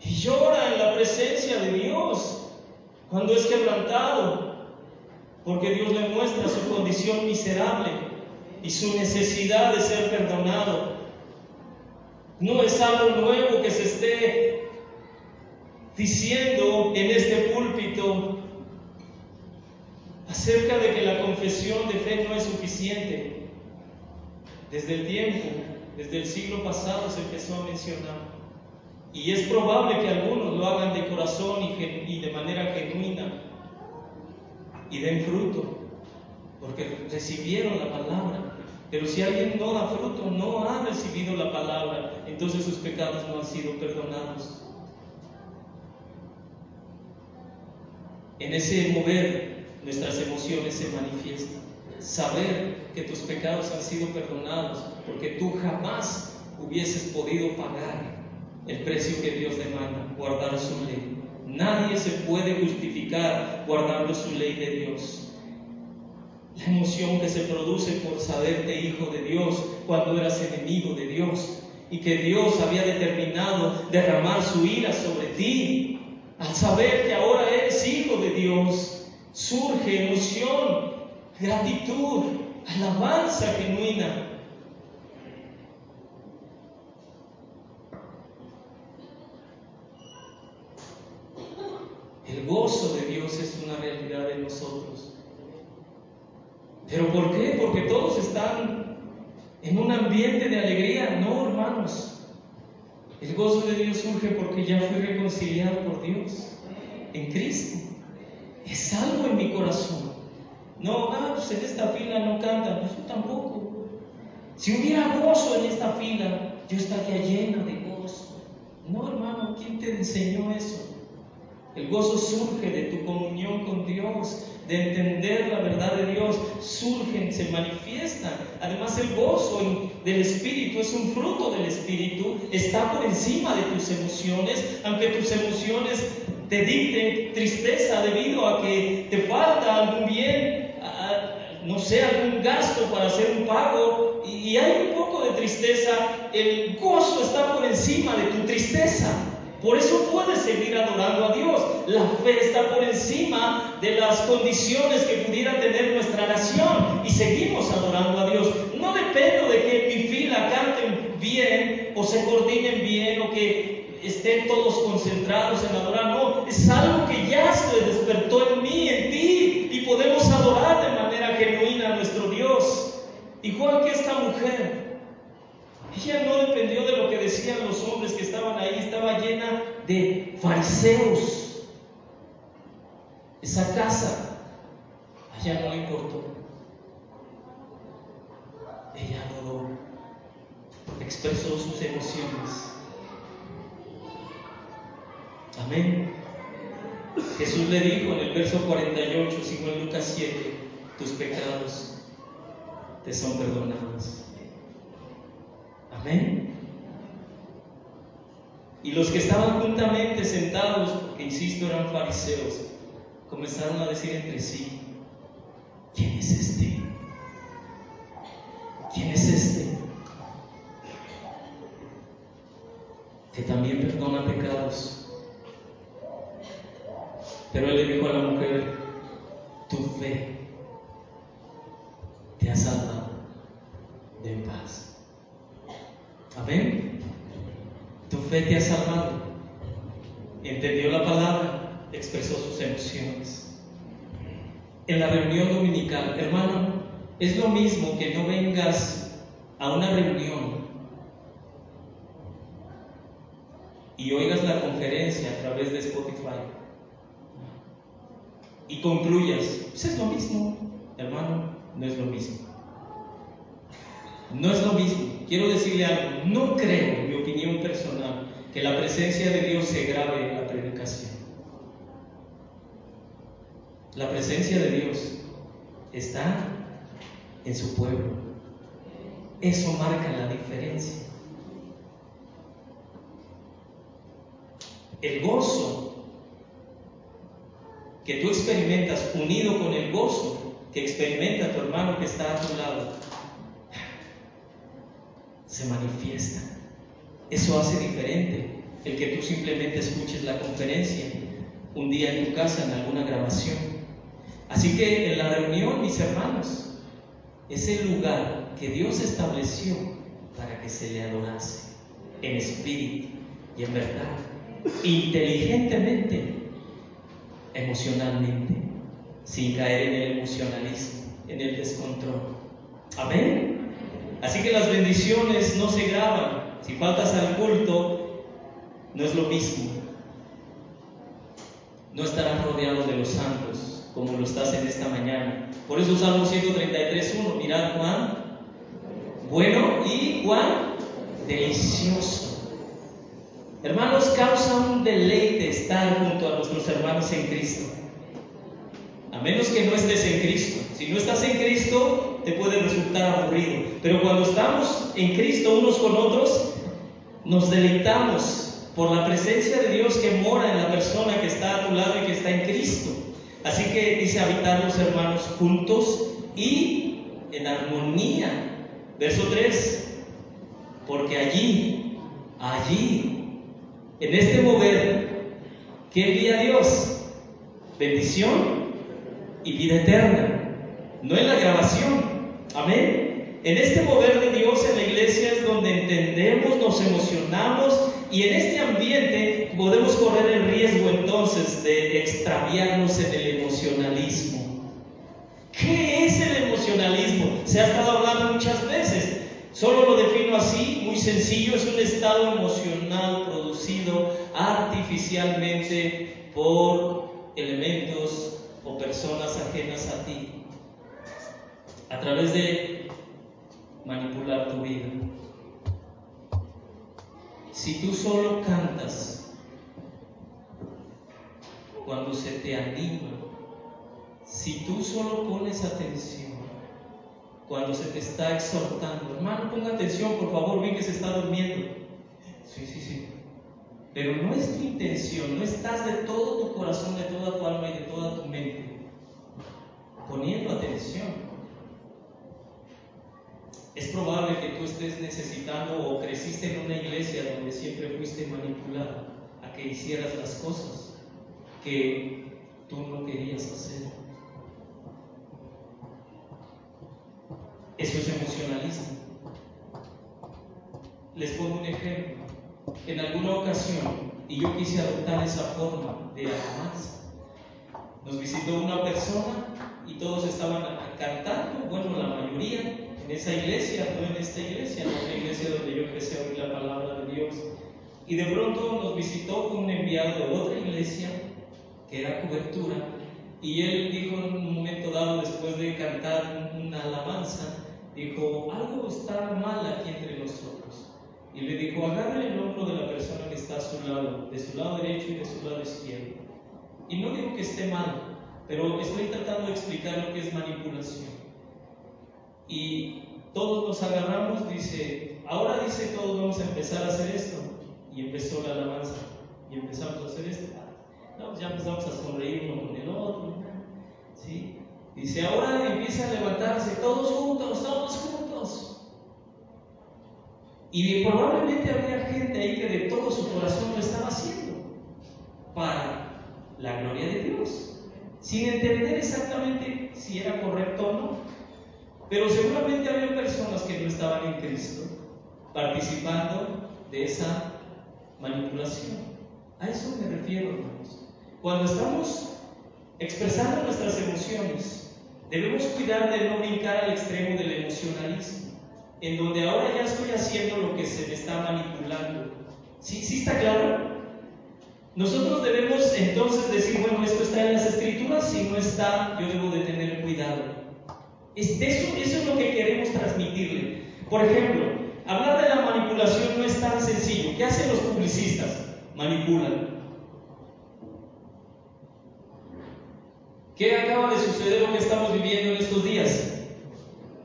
[SPEAKER 1] Y llora en la presencia de Dios cuando es quebrantado porque Dios le muestra su condición miserable y su necesidad de ser perdonado. No es algo nuevo que se esté diciendo en este púlpito acerca de que la confesión de fe no es suficiente. Desde el tiempo, desde el siglo pasado se empezó a mencionar. Y es probable que algunos lo hagan de corazón y, de manera genuina, y den fruto, porque recibieron la palabra. Pero si alguien no da fruto, no ha recibido la palabra, entonces sus pecados no han sido perdonados. En ese mover, nuestras emociones se manifiestan. Saber que tus pecados han sido perdonados, porque tú jamás hubieses podido pagar el precio que Dios demanda, guardar su ley. Nadie se puede justificar guardando su ley de Dios. La emoción que se produce por saberte hijo de Dios cuando eras enemigo de Dios y que Dios había determinado derramar su ira sobre ti. Al saber que ahora eres hijo de Dios, surge emoción, gratitud, alabanza genuina El gozo de Dios es una realidad en nosotros. ¿Pero por qué? Porque todos están en un ambiente de alegría. No, hermanos. El gozo de Dios surge porque ya fui reconciliado por Dios en Cristo. Es algo en mi corazón. No, ah, pues en esta fila no cantan, pues yo tampoco. Si hubiera gozo en esta fila, yo estaría llena de gozo. No, hermano, ¿quién te enseñó eso? El gozo surge de tu comunión con Dios, de entender la verdad de Dios, surgen, se manifiestan. Además el gozo del Espíritu es un fruto del Espíritu, está por encima de tus emociones, aunque tus emociones te dicten tristeza debido a que te falta algún bien, no sé, algún gasto para hacer un pago y hay un poco de tristeza, el gozo está por encima de tu tristeza. Por eso puedes seguir adorando a Dios. La fe está por encima de las condiciones que pudiera tener nuestra nación y seguimos adorando a Dios. No dependo de que mi fila canten bien o se coordinen bien o que estén todos concentrados en adorar. No, es algo que ya se despertó en mí, en ti y podemos adorar de manera genuina a nuestro Dios. Igual que esta mujer. Ella no dependió de lo que decían los hombres de fariseos. Esa casa, a ella no le importó. Ella adoró, expresó sus emociones. Amén. Jesús le dijo en el verso 48, sigo en Lucas 7, tus pecados te son perdonados. Y los que estaban juntamente sentados, porque insisto, eran fariseos, comenzaron a decir entre sí, ¿quién es este? ¿Quién es este? Que también perdona pecados. Pero él le dijo a la mujer, reunión dominical, hermano, es lo mismo que no vengas a una reunión y oigas la conferencia a través de Spotify y concluyas, pues es lo mismo, hermano, no es lo mismo. No es lo mismo. Quiero decirle algo, no creo, en mi opinión personal, que la presencia de Dios se grabe en la predicación. La presencia de Dios está en su pueblo. Eso marca la diferencia. El gozo que tú experimentas unido con el gozo que experimenta tu hermano que está a tu lado, se manifiesta. Eso hace diferente el que tú simplemente escuches la conferencia un día en tu casa en alguna grabación. Así que en la reunión, mis hermanos, es el lugar que Dios estableció para que se le adorase en espíritu y en verdad, inteligentemente, emocionalmente, sin caer en el emocionalismo, en el descontrol. Amén. Así que las bendiciones no se graban. Si faltas al culto, no es lo mismo. No estarás rodeado de los santos como lo estás en esta mañana. Por eso Salmo 133.1, mirad Juan, bueno y Juan, delicioso. Hermanos, causa un deleite estar junto a nuestros hermanos en Cristo. A menos que no estés en Cristo. Si no estás en Cristo, te puede resultar aburrido. Pero cuando estamos en Cristo unos con otros, nos deleitamos por la presencia de Dios que mora en la persona que está a tu lado y que está en Cristo. Así que dice habitar los hermanos juntos y en armonía. Verso 3. Porque allí, allí, en este mover, ¿qué envía Dios? Bendición y vida eterna. No en la grabación. Amén. En este mover de Dios en la iglesia es donde entendemos, nos emocionamos y en este ambiente podemos correr el riesgo entonces de extraviarnos en el emocionalismo. ¿Qué es el emocionalismo? Se ha estado hablando muchas veces. Solo lo defino así, muy sencillo, es un estado emocional producido artificialmente por elementos o personas ajenas a ti a través de manipular tu vida. Si tú solo cantas cuando se te anima, si tú solo pones atención cuando se te está exhortando, hermano, ponga atención, por favor, vi que se está durmiendo. Sí, sí, sí. Pero no es tu intención, no estás de todo tu corazón, de toda tu alma y de toda tu mente poniendo atención. Es probable que tú estés necesitando o creciste en una iglesia donde siempre fuiste manipulado a que hicieras las cosas que tú no querías hacer. Eso es emocionalismo. Les pongo un ejemplo. En alguna ocasión, y yo quise adoptar esa forma de alabanza, nos visitó una persona y todos estaban cantando, bueno, la mayoría, en esa iglesia, no en esta iglesia, en otra iglesia donde yo empecé a oír la palabra de Dios. Y de pronto nos visitó un enviado de otra iglesia, que era cobertura, y él dijo en un momento dado, después de cantar una alabanza, dijo, algo está mal aquí entre nosotros. Y le dijo, agarre el hombro de la persona que está a su lado, de su lado derecho y de su lado izquierdo. Y no digo que esté mal, pero estoy tratando de explicar lo que es manipulación. Y todos nos agarramos, dice, ahora dice todos vamos a empezar a hacer esto. Y empezó la alabanza. Y empezamos a hacer esto. Ya empezamos a sonreír uno con el otro. ¿sí? Dice, ahora empieza a levantarse todos juntos, todos juntos. Y probablemente había gente ahí que de todo su corazón lo estaba haciendo para la gloria de Dios. sin entender exactamente si era correcto o no. Pero seguramente había personas que no estaban en Cristo participando de esa manipulación. A eso me refiero, hermanos. Cuando estamos expresando nuestras emociones, debemos cuidar de no brincar al extremo del emocionalismo, en donde ahora ya estoy haciendo lo que se me está manipulando. ¿Sí, sí está claro? Nosotros debemos entonces decir, bueno, esto está en las escrituras, si no está, yo debo de tener cuidado. eso, eso es lo que queremos transmitirle. Por ejemplo, hablar de la manipulación no es tan sencillo. ¿Qué hacen los publicistas? Manipulan. ¿Qué acaba de suceder lo que estamos viviendo en estos días?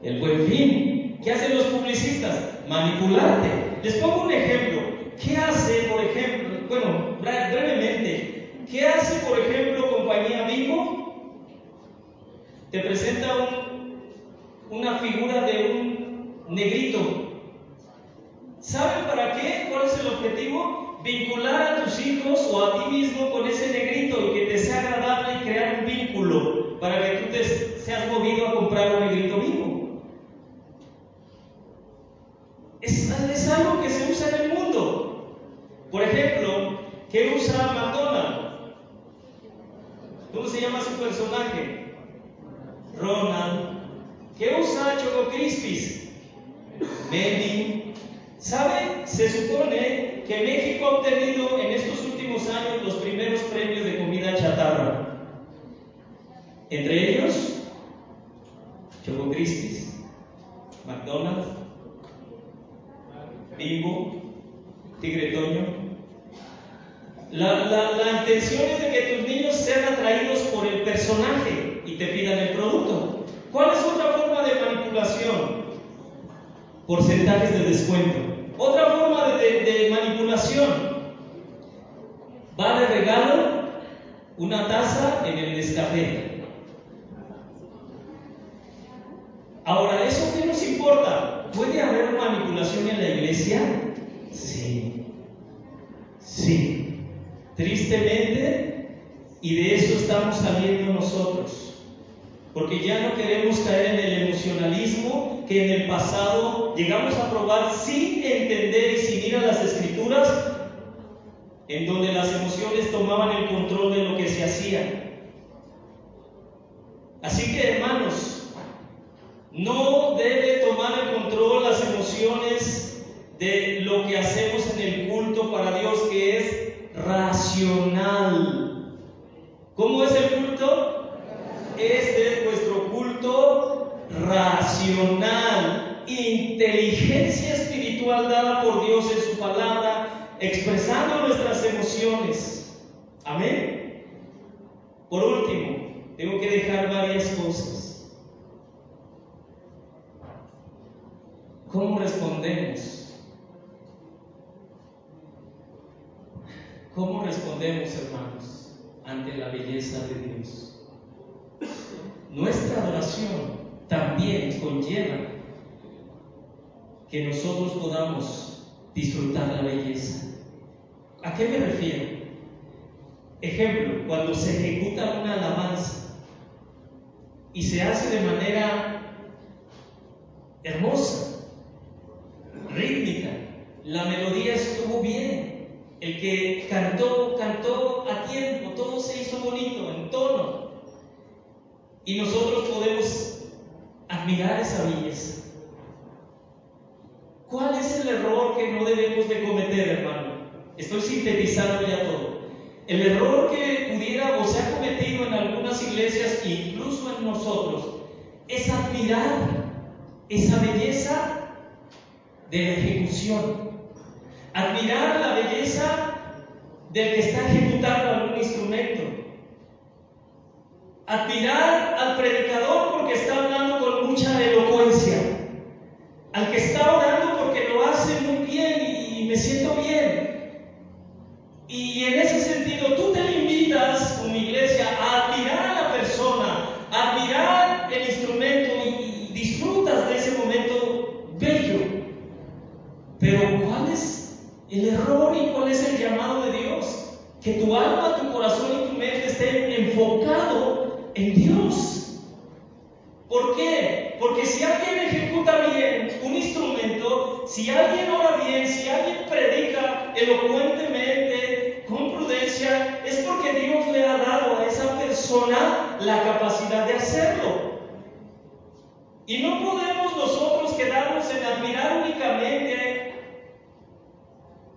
[SPEAKER 1] El buen fin. ¿Qué hacen los publicistas? Manipularte. Les pongo un ejemplo. ¿Qué hace, por ejemplo, bueno, brevemente, ¿qué hace, por ejemplo, compañía Bimbo? Te presenta una figura de un negrito. ¿Saben para qué? ¿Cuál es el objetivo? Vincular a tus hijos o a ti mismo con ese negrito y que te Así que hermanos, no debe tomar el control las emociones de lo que hacemos en el culto para Dios, que es racional. ¿Cómo es el culto? Este es nuestro culto racional, inteligencia espiritual dada por Dios en su palabra, expresando nuestras emociones. Amén. Por último, tengo que dejar varias cosas. ¿Cómo respondemos? ¿Cómo respondemos, hermanos, ante la belleza de Dios? Nuestra adoración también conlleva que nosotros podamos disfrutar la belleza. ¿A qué me refiero? Ejemplo, cuando se ejecuta una alabanza y se hace de manera hermosa, rítmica, la melodía estuvo bien, el que cantó, cantó a tiempo, todo se hizo bonito, en tono. Y nosotros podemos admirar esa belleza. ¿Cuál es el error que no debemos de cometer, hermano? Estoy sintetizando ya todo. El error que pudiera o se ha cometido en algunas iglesias, incluso en nosotros, es admirar esa belleza de la ejecución. Admirar la belleza del que está ejecutando algún instrumento. Admirar al predicador porque está hablando con mucha elocuencia. Al que está orando porque lo hace muy bien y, me siento bien. Y en ese sentido tú te limitas como iglesia a admirar a la persona, a admirar el instrumento y disfrutas de ese momento bello. Pero ¿cuál es el error y cuál es el llamado de Dios? Que tu alma, tu corazón y tu mente estén enfocado en Dios. ¿Por qué? Porque si alguien ejecuta bien un instrumento, si alguien ora bien, si alguien predica elocuentemente, es porque Dios le ha dado a esa persona la capacidad de hacerlo. Y no podemos nosotros quedarnos en admirar únicamente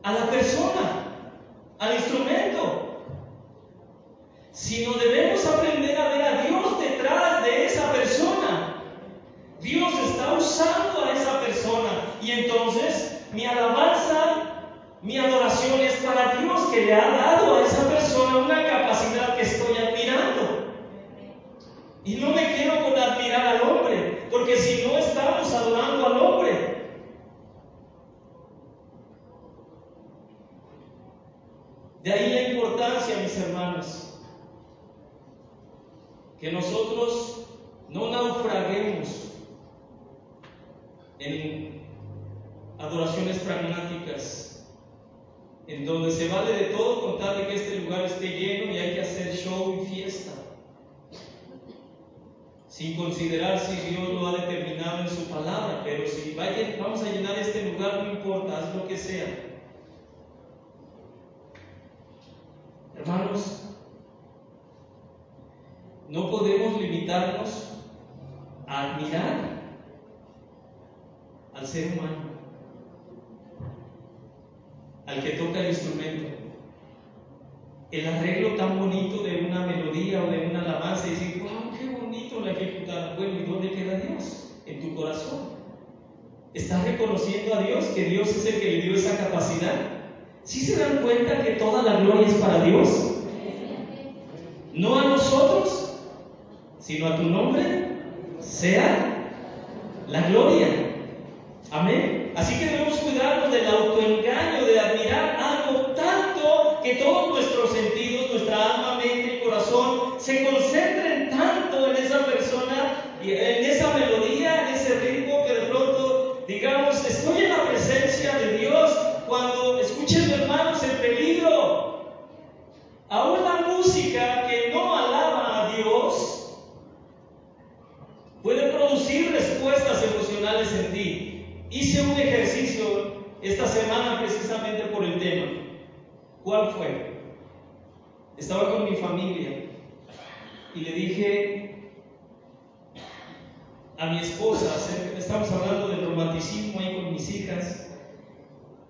[SPEAKER 1] a la persona, al instrumento, sino debemos aprender a ver a Dios detrás de esa persona. Dios está usando a esa persona y entonces mi alabanza, mi adoración es para Dios que le ha dado a esa persona una capacidad que estoy admirando. Y no me quiero con admirar al hombre, porque si no estamos adorando al hombre, De ahí la importancia, mis hermanos, que nosotros no naufraguemos en adoraciones pragmáticas, en donde se vale de todo contar de que este lugar esté lleno y hay que hacer show y fiesta, sin considerar si Dios lo ha determinado en su palabra, pero si vamos a llenar este lugar, no importa, haz lo que sea. Hermanos, no podemos limitarnos a admirar al ser humano, al que toca el instrumento. El arreglo tan bonito de una melodía o de una alabanza y decir, wow, qué bonito la ejecutaron. Bueno, ¿y dónde queda Dios? En tu corazón. ¿Estás reconociendo a Dios que Dios es el que le dio esa capacidad? ¿Sí se dan cuenta que toda la gloria es para Dios? No a nosotros, sino a tu nombre sea la gloria. Amén. Así que debemos cuidarnos del autoengaño, de admirar algo tanto que todos nuestros sentidos, nuestra alma, mente y corazón se concentren tanto en esa persona, en esa melodía, en ese ritmo que de pronto digamos, estoy en la presencia de Dios cuando escuchen hermanos el peligro. A una música que no alaba a Dios puede producir respuestas emocionales en ti. Hice un ejercicio esta semana precisamente por el tema. ¿Cuál fue? Estaba con mi familia y le dije a mi esposa, estamos hablando del romanticismo ahí con mis hijas,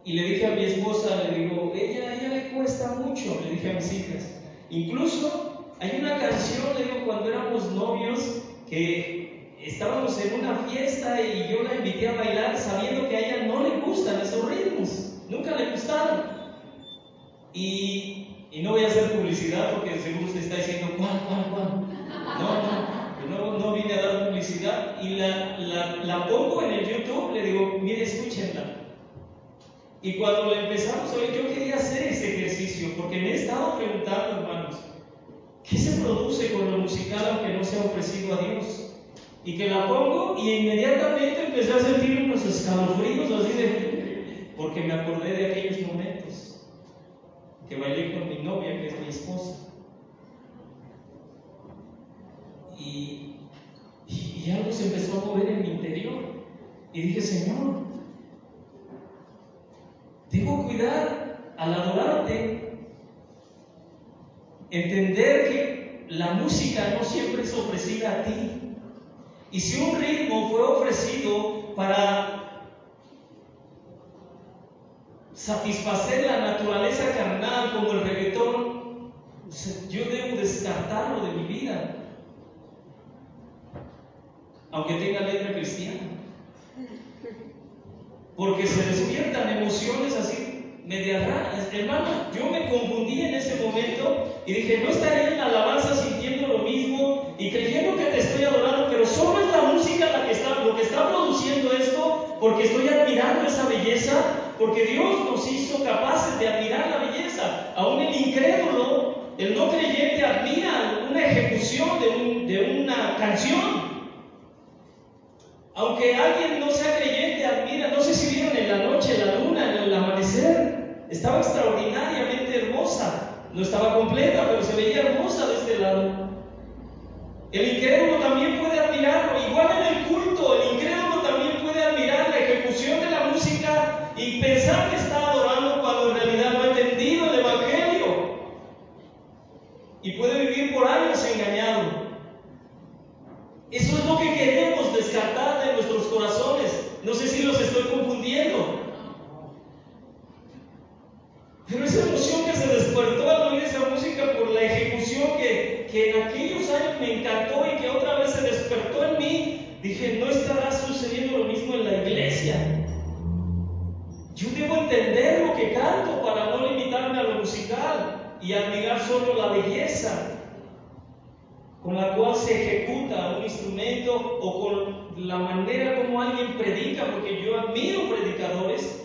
[SPEAKER 1] y le dije a mi esposa, le digo, ella, a ella le cuesta mucho, le dije a mis hijas. Incluso hay una canción, digo, cuando éramos novios, que estábamos en una fiesta y yo la invité a bailar sabiendo que a ella no le gustan esos ritmos, nunca le gustaron. Y, y no voy a hacer publicidad porque seguro se está diciendo, ¿cuál, cuál, cuál? No, no, no, no vine a dar publicidad y la, la, la pongo en el YouTube, le digo, mire, escúchenla. Y cuando le empezamos a oír, yo quería hacer ese ejercicio, porque me he estado preguntando, hermanos, ¿qué se produce con lo musical aunque no sea ofrecido a Dios? Y que la pongo y inmediatamente empecé a sentir unos escalofríos así de... porque me acordé de aquellos momentos que bailé con mi novia, que es mi esposa. Y, y algo se empezó a mover en mi interior. Y dije, Señor, Debo cuidar al adorarte, entender que la música no siempre es ofrecida a ti. Y si un ritmo fue ofrecido para satisfacer la naturaleza carnal como el reggaetón, yo debo descartarlo de mi vida, aunque tenga letra cristiana porque se despiertan emociones así medias raras. Hermano, yo me confundí en ese momento y dije, no estaré en la alabanza sintiendo lo mismo y creyendo que te estoy adorando, pero solo es la música la que está, lo que está produciendo esto, porque estoy admirando esa belleza, porque Dios nos hizo capaces de admirar la belleza. Aún el incrédulo, el no creyente, admira una ejecución de, una canción. Aunque alguien no sea creyente, admira, no sé si vieron en la noche la luna, en el amanecer, estaba extraordinariamente hermosa. No estaba completa, pero se veía hermosa de este lado. El incrédulo también puede admirarlo, igual en el culto, el incrédulo también puede admirar la ejecución de la música y pensar que está adorando cuando en realidad no ha entendido el Evangelio. Y puede vivir por años engañado. Eso es lo que queremos descartar de nuestros corazones. No sé si los estoy confundiendo. Pero esa emoción que se despertó al oír esa música por la ejecución que, en aquellos años me encantó y que otra vez se despertó en mí, dije, no estará sucediendo lo mismo en la iglesia. Yo debo entender lo que canto para no limitarme a lo musical y admirar solo la belleza con la cual se ejecuta un instrumento o con la manera como alguien predica, porque yo admiro predicadores,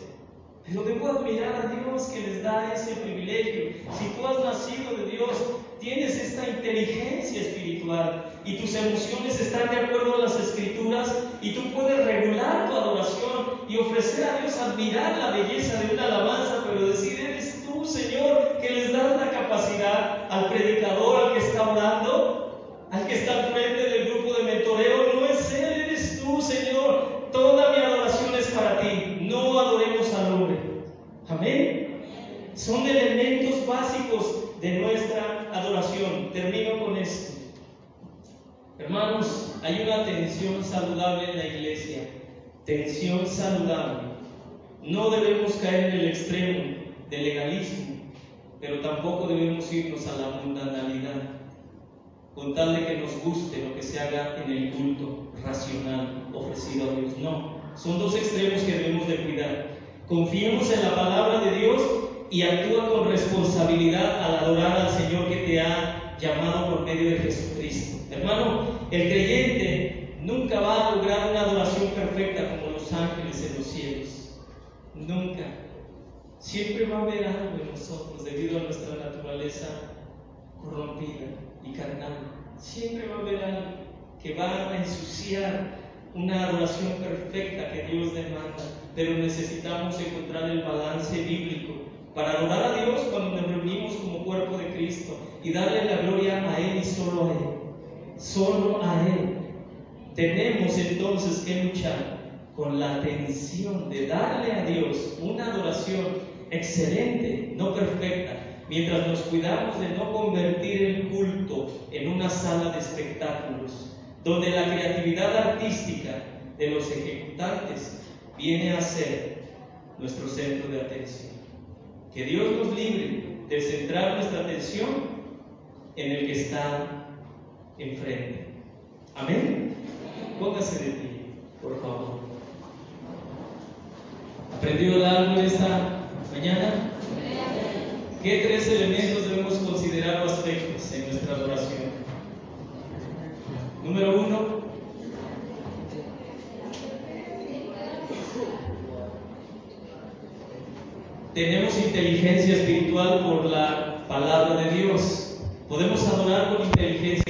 [SPEAKER 1] pero debo admirar a Dios que les da ese privilegio. Si tú has nacido de Dios, tienes esta inteligencia espiritual y tus emociones están de acuerdo a las escrituras y tú puedes regular tu adoración y ofrecer a Dios admirar la belleza de una alabanza, pero decir, eres tú, Señor, que les da la capacidad al predicador, al que está orando, al que está al frente del grupo de mentoreo, no es Él, eres tú, Señor. Toda mi adoración es para ti. No adoremos al hombre. Amén. Son elementos básicos de nuestra adoración. Termino con esto. Hermanos, hay una tensión saludable en la iglesia. Tensión saludable. No debemos caer en el extremo del legalismo, pero tampoco debemos irnos a la mundanalidad, con tal de que nos guste lo que se haga en el culto racional ofrecido a Dios. No, son dos extremos que debemos de cuidar. Confiemos en la palabra de Dios y actúa con responsabilidad al adorar al Señor que te ha llamado por medio de Jesucristo. Hermano, el creyente nunca va a lograr una adoración perfecta como los ángeles en los cielos. Nunca. Siempre va a haber algo en nosotros debido a nuestra naturaleza corrompida y carnal. Siempre va a haber algo que va a ensuciar una adoración perfecta que Dios demanda, pero necesitamos encontrar el balance bíblico para adorar a Dios cuando nos reunimos como cuerpo de Cristo y darle la gloria a Él y solo a Él. Solo a Él. Tenemos entonces que luchar con la tensión de darle a Dios una adoración excelente, no perfecta, mientras nos cuidamos de no convertir el culto en una sala de espectáculos, donde la creatividad artística de los ejecutantes viene a ser nuestro centro de atención. Que Dios nos libre de centrar nuestra atención en el que está enfrente. Amén. Póngase de pie, por favor. ¿Aprendió algo esta mañana? ¿Qué tres elementos debemos considerar o aspectos en nuestra adoración? Número uno, tenemos inteligencia espiritual por la palabra de Dios. Podemos adorar con inteligencia